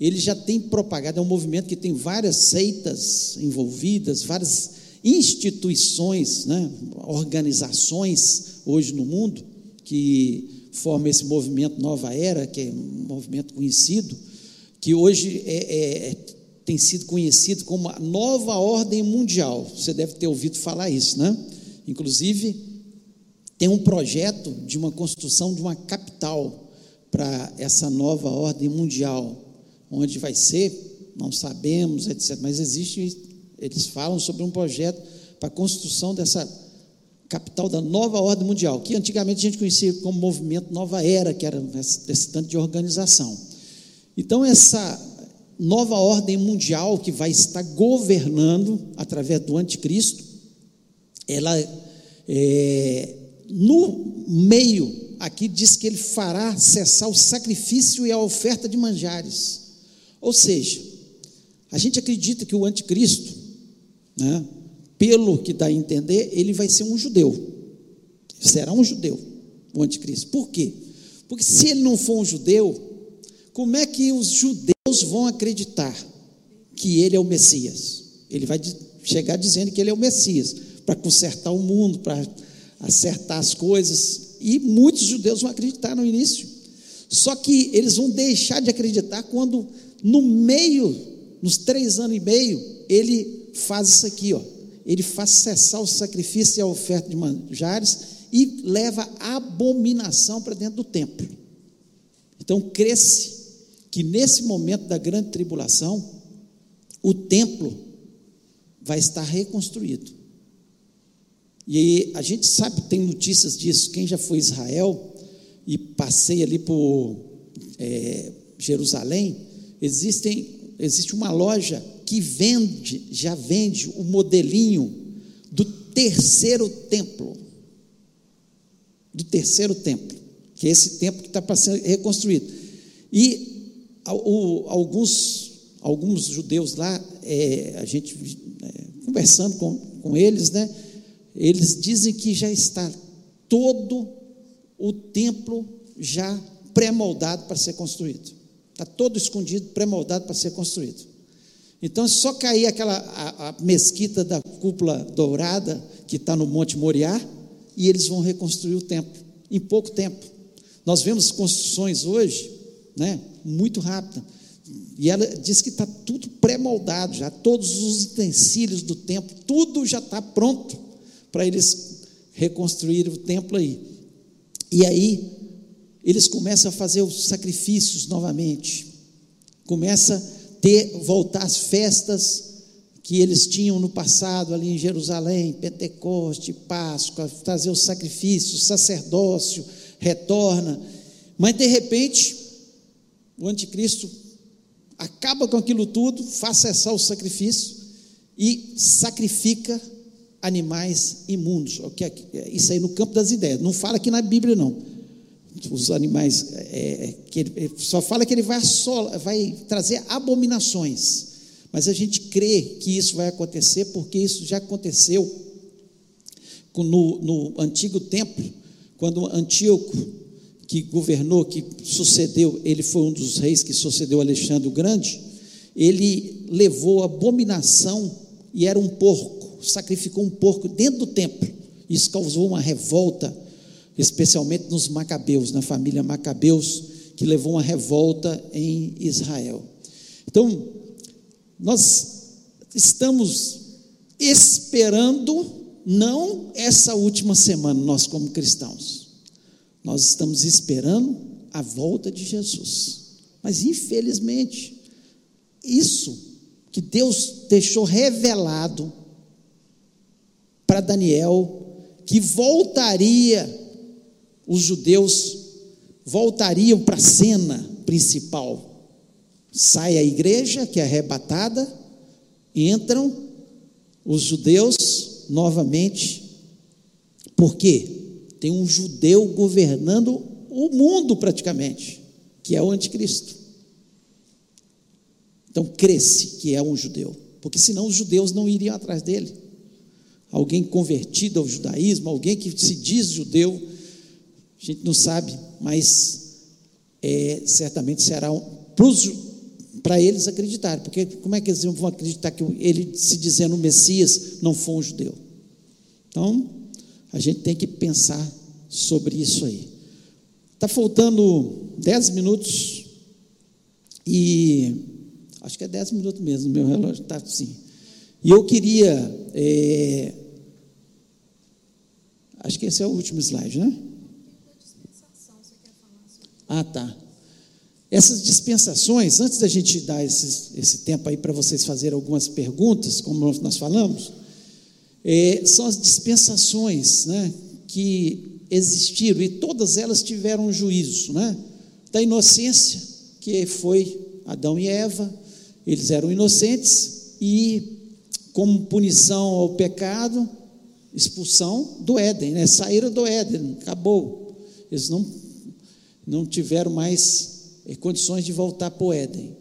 ele já tem propagado, é um movimento que tem várias seitas envolvidas, várias instituições, né, organizações hoje no mundo que formam esse movimento Nova Era, que é um movimento conhecido, que hoje é, é, tem sido conhecido como a nova ordem mundial. Você deve ter ouvido falar isso, né? Inclusive, tem um projeto de uma construção de uma capital para essa nova ordem mundial, onde vai ser, não sabemos, etc. Mas existe, eles falam sobre um projeto para a construção dessa capital da nova ordem mundial, que antigamente a gente conhecia como movimento Nova Era, que era esse tanto de organização. Então, essa nova ordem mundial que vai estar governando através do anticristo, ela é, no meio, aqui diz que ele fará cessar o sacrifício e a oferta de manjares. Ou seja, a gente acredita que o anticristo, né, pelo que dá a entender, ele vai ser um judeu. Será um judeu, o anticristo. Por quê? Porque se ele não for um judeu, como é que os judeus vão acreditar que ele é o Messias? Ele vai chegar dizendo que ele é o Messias, para consertar o mundo, para acertar as coisas, e muitos judeus vão acreditar no início. Só que eles vão deixar de acreditar quando, no meio, nos três anos e meio, ele faz isso aqui, ó. Ele faz cessar o sacrifício e a oferta de manjares e leva abominação para dentro do templo. Então, cresce que nesse momento da grande tribulação, o templo vai estar reconstruído. E a gente sabe, tem notícias disso. Quem já foi a Israel e passei ali por é, Jerusalém, existem, existe uma loja que vende, já vende o modelinho do terceiro templo. Do terceiro templo, que é esse templo que está para ser reconstruído. E o, alguns, alguns judeus lá, é, a gente é, conversando com, com eles, né? Eles dizem que já está todo o templo já pré-moldado para ser construído. Está todo escondido, pré-moldado para ser construído. Então, é só cair aquela a, a mesquita da cúpula dourada que está no Monte Moriá e eles vão reconstruir o templo em pouco tempo. Nós vemos construções hoje, né, muito rápida. E ela diz que está tudo pré-moldado já, todos os utensílios do templo, tudo já está pronto para eles reconstruir o templo aí. E aí eles começam a fazer os sacrifícios novamente. Começa a ter voltar as festas que eles tinham no passado ali em Jerusalém, Pentecoste, Páscoa, trazer os sacrifícios, sacerdócio retorna. Mas de repente, o anticristo acaba com aquilo tudo, faz cessar o sacrifício e sacrifica animais imundos. Isso aí no campo das ideias. Não fala aqui na Bíblia, não. Os animais, é, é que ele, só fala que ele vai, assola, vai trazer abominações. Mas a gente crê que isso vai acontecer, porque isso já aconteceu no, no antigo templo, quando Antíoco, que governou, que sucedeu, ele foi um dos reis que sucedeu Alexandre o Grande, ele levou abominação e era um porco sacrificou um porco dentro do templo. Isso causou uma revolta, especialmente nos Macabeus, na família Macabeus, que levou uma revolta em Israel. Então, nós estamos esperando não essa última semana, nós como cristãos. Nós estamos esperando a volta de Jesus. Mas infelizmente, isso que Deus deixou revelado para Daniel que voltaria, os judeus voltariam para a cena principal. Sai a igreja, que é arrebatada, entram os judeus novamente, porque tem um judeu governando o mundo praticamente, que é o anticristo. Então cresce que é um judeu, porque senão os judeus não iriam atrás dele alguém convertido ao judaísmo, alguém que se diz judeu, a gente não sabe, mas é, certamente será um, para eles acreditarem, porque como é que eles vão acreditar que ele, se dizendo Messias, não foi um judeu? Então, a gente tem que pensar sobre isso aí. Está faltando dez minutos e acho que é dez minutos mesmo, meu relógio está assim. E eu queria é, Acho que esse é o último slide, né? Ah, tá. Essas dispensações, antes da gente dar esse, tempo aí para vocês fazerem algumas perguntas, como nós falamos, é, são as dispensações né, que existiram e todas elas tiveram um juízo, né? Da inocência, que foi Adão e Eva, eles eram inocentes e, como punição ao pecado, expulsão do Éden, né? saíram do Éden, acabou. Eles não, não tiveram mais eh, condições de voltar para o Éden.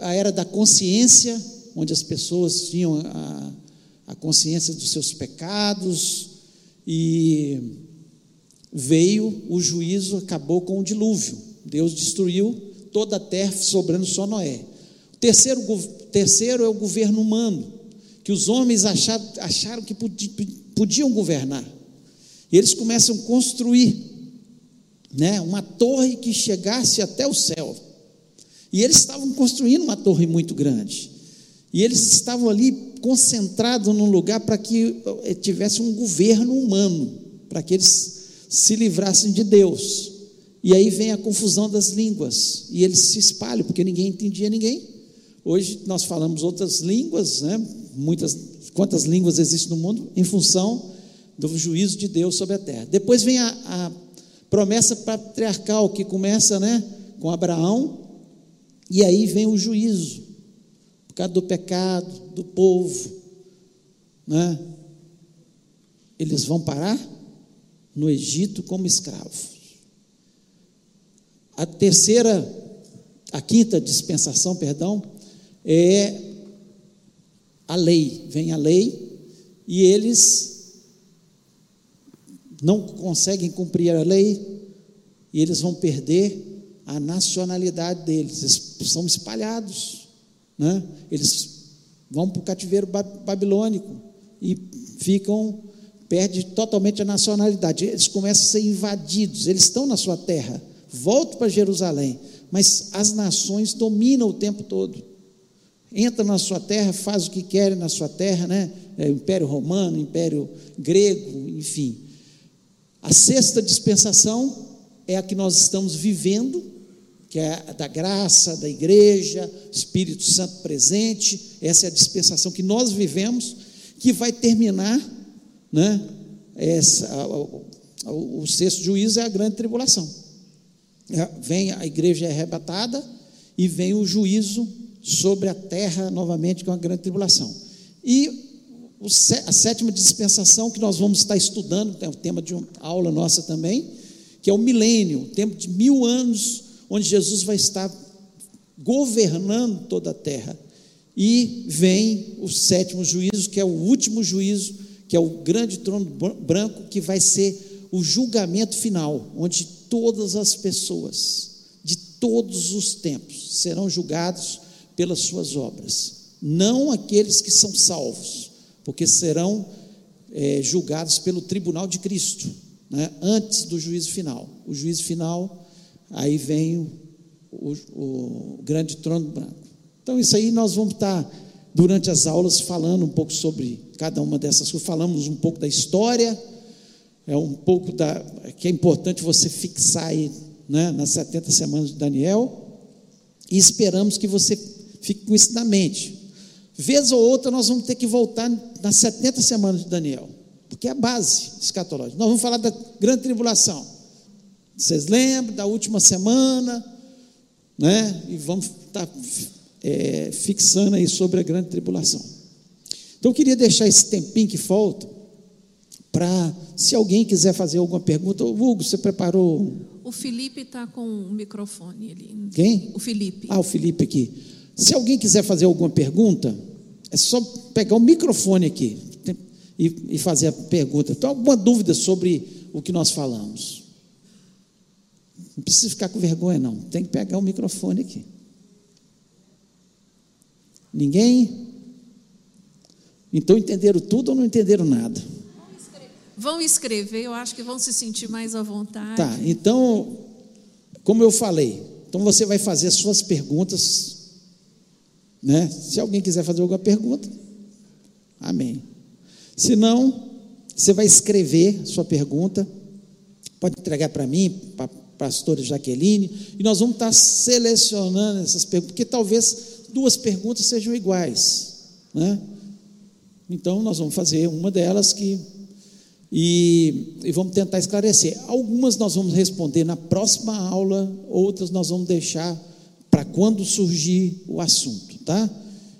A, era da consciência, onde as pessoas tinham a, a consciência dos seus pecados, e veio o juízo, acabou com o dilúvio. Deus destruiu toda a terra, sobrando só Noé. O terceiro, terceiro é o governo humano, que os homens acharam, acharam que podiam governar. E eles começam a construir né, uma torre que chegasse até o céu. E eles estavam construindo uma torre muito grande. E eles estavam ali concentrados num lugar para que eh, tivesse um governo humano, para que eles se livrassem de Deus. E aí vem a confusão das línguas, e eles se espalham, porque ninguém entendia ninguém. Hoje nós falamos outras línguas, né? Muitas, quantas línguas existem no mundo, em função do juízo de Deus sobre a terra. Depois vem a, a promessa patriarcal, que começa né, com Abraão, e aí vem o juízo, por causa do pecado do povo. Né? Eles vão parar no Egito como escravos. A terceira, a quinta dispensação, perdão, é a lei. Vem a lei e eles não conseguem cumprir a lei e eles vão perder a nacionalidade deles. Eles são espalhados, né? Eles vão para o cativeiro babilônico e ficam perde totalmente a nacionalidade. Eles começam a ser invadidos. Eles estão na sua terra volto para Jerusalém, mas as nações dominam o tempo todo. Entra na sua terra, faz o que querem na sua terra, né? É, Império Romano, Império Grego, enfim. A sexta dispensação é a que nós estamos vivendo, que é a da graça, da igreja, Espírito Santo presente. Essa é a dispensação que nós vivemos, que vai terminar, né? Essa, o, sexto juízo é a grande tribulação. É, vem a igreja é arrebatada e vem o juízo sobre a terra novamente com a grande tribulação. E a sétima dispensação que nós vamos estar estudando, é o tema de uma aula nossa também, que é o milênio, o tempo de mil anos, onde Jesus vai estar governando toda a terra. E vem o sétimo juízo, que é o último juízo, que é o grande trono branco, que vai ser o julgamento final, onde todas as pessoas, de todos os tempos, serão julgados pelas suas obras, não aqueles que são salvos, porque serão é, julgados pelo tribunal de Cristo, né, antes do juízo final. O juízo final, aí vem o, o, o grande trono branco. Então, isso aí nós vamos estar, durante as aulas, falando um pouco sobre cada uma dessas coisas. Falamos um pouco da história é um pouco da que é importante você fixar aí, né, nas 70 semanas de Daniel, e esperamos que você fique com isso na mente. Vez ou outra nós vamos ter que voltar nas 70 semanas de Daniel, porque é a base escatológica. Nós vamos falar da grande tribulação. Vocês lembram da última semana, né? E vamos estar é, fixando aí sobre a grande tribulação. Então eu queria deixar esse tempinho que falta para, se alguém quiser fazer alguma pergunta, Hugo, você preparou? O Felipe está com o microfone ali. Quem? O Felipe. Ah, o Felipe aqui. Se alguém quiser fazer alguma pergunta, é só pegar o microfone aqui e, fazer a pergunta. Tem alguma dúvida sobre o que nós falamos? Não precisa ficar com vergonha, não. Tem que pegar o microfone aqui. Ninguém? Então entenderam tudo ou não entenderam nada? Vão escrever, eu acho que vão se sentir mais à vontade. Tá, então, como eu falei, então você vai fazer as suas perguntas, né? Se alguém quiser fazer alguma pergunta, amém. Se não, você vai escrever sua pergunta, pode entregar para mim, para a pastora Jaqueline, e nós vamos estar selecionando essas perguntas, porque talvez duas perguntas sejam iguais, né? Então, nós vamos fazer uma delas que e, e, vamos tentar esclarecer. Algumas nós vamos responder na próxima aula, outras nós vamos deixar para quando surgir o assunto, tá?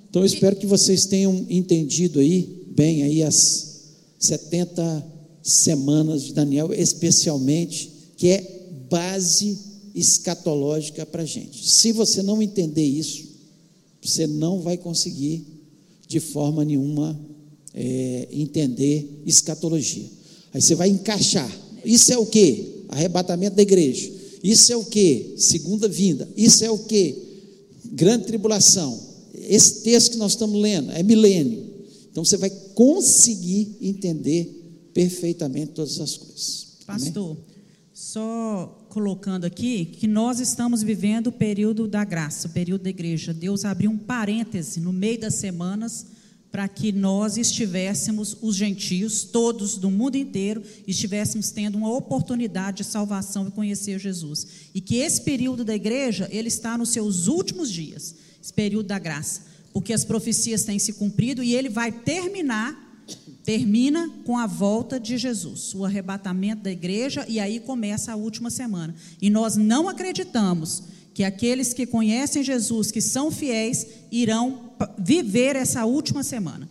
Então eu espero que vocês tenham entendido aí bem aí as 70 semanas de Daniel, especialmente, que é base escatológica para a gente. Se você não entender isso, você não vai conseguir de forma nenhuma é, entender escatologia. Aí você vai encaixar. Isso é o que? Arrebatamento da igreja. Isso é o que? Segunda vinda. Isso é o que? Grande tribulação. Esse texto que nós estamos lendo é milênio. Então você vai conseguir entender perfeitamente todas as coisas. Pastor, Só colocando aqui que nós estamos vivendo o período da graça, o período da igreja. Deus abriu um parêntese no meio das semanas para que nós estivéssemos, os gentios, todos do mundo inteiro, estivéssemos tendo uma oportunidade de salvação e conhecer Jesus. E que esse período da igreja, ele está nos seus últimos dias, esse período da graça, porque as profecias têm se cumprido e ele vai terminar termina com a volta de Jesus, o arrebatamento da igreja e aí começa a última semana. E nós não acreditamos que aqueles que conhecem Jesus, que são fiéis, irão viver essa última semana.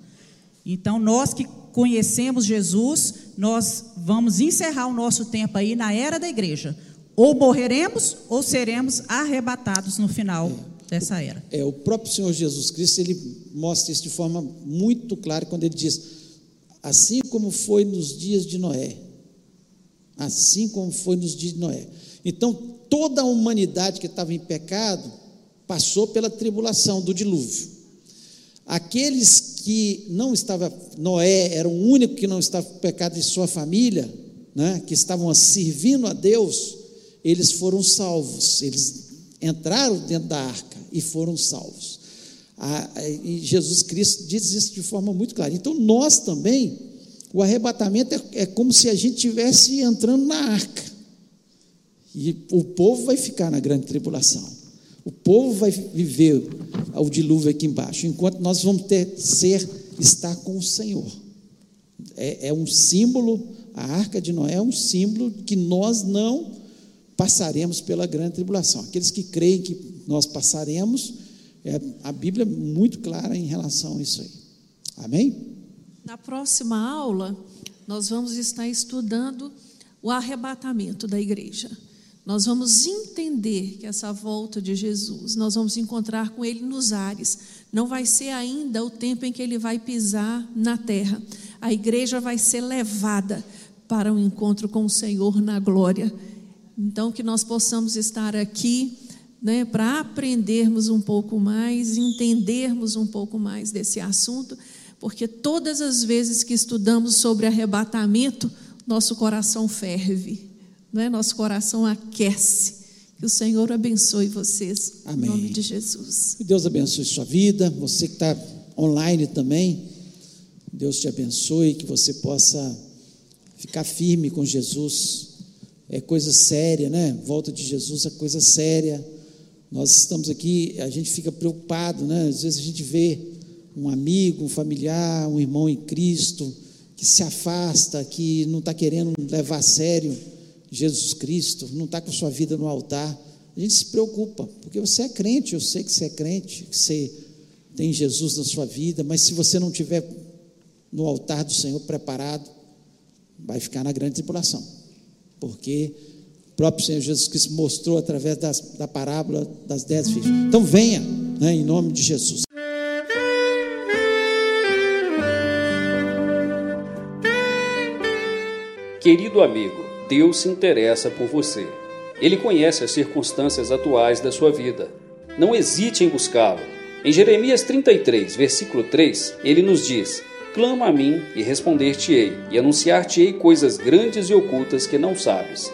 Então, nós que conhecemos Jesus, nós vamos encerrar o nosso tempo aí na era da igreja. Ou morreremos ou seremos arrebatados no final dessa era. É, o próprio Senhor Jesus Cristo, ele mostra isso de forma muito clara quando ele diz: assim como foi nos dias de Noé. Assim como foi nos dias de Noé. Então, toda a humanidade que estava em pecado passou pela tribulação do dilúvio. Aqueles que não estavam, Noé era o único que não estava em pecado de sua família, né, que estavam servindo a Deus, eles foram salvos, eles entraram dentro da arca e foram salvos. e Jesus Cristo diz isso de forma muito clara. Então, nós também, o arrebatamento é, é como se a gente estivesse entrando na arca. E o povo vai ficar na grande tribulação. O povo vai viver o dilúvio aqui embaixo, enquanto nós vamos ter ser estar com o Senhor. É, é um símbolo, a arca de Noé é um símbolo que nós não passaremos pela grande tribulação. Aqueles que creem que nós passaremos, é, a Bíblia é muito clara em relação a isso aí. Amém? Na próxima aula, nós vamos estar estudando o arrebatamento da igreja nós vamos entender que essa volta de Jesus, nós vamos encontrar com Ele nos ares. Não vai ser ainda o tempo em que Ele vai pisar na terra. A igreja vai ser levada para o um encontro com o Senhor na glória. Então, que nós possamos estar aqui né, para aprendermos um pouco mais, entendermos um pouco mais desse assunto, porque todas as vezes que estudamos sobre arrebatamento, nosso coração ferve é? nosso coração aquece. Que o Senhor abençoe vocês. Amém. Em nome de Jesus. Que Deus abençoe sua vida. Você que está online também. Deus te abençoe. Que você possa ficar firme com Jesus. É coisa séria, né? Volta de Jesus é coisa séria. Nós estamos aqui, a gente fica preocupado, né? Às vezes a gente vê um amigo, um familiar, um irmão em Cristo que se afasta, que não está querendo levar a sério Jesus Cristo, não está com sua vida no altar, a gente se preocupa, porque você é crente, eu sei que você é crente, que você tem Jesus na sua vida, mas se você não tiver no altar do Senhor preparado, vai ficar na grande tribulação, porque o próprio Senhor Jesus Cristo mostrou através das, da parábola das dez virgens. Então venha, né, em nome de Jesus. Querido amigo, Deus se interessa por você. Ele conhece as circunstâncias atuais da sua vida. Não hesite em buscá-lo. Em Jeremias 33, versículo 3, ele nos diz: Clama a mim e responder-te-ei, e anunciar-te-ei coisas grandes e ocultas que não sabes.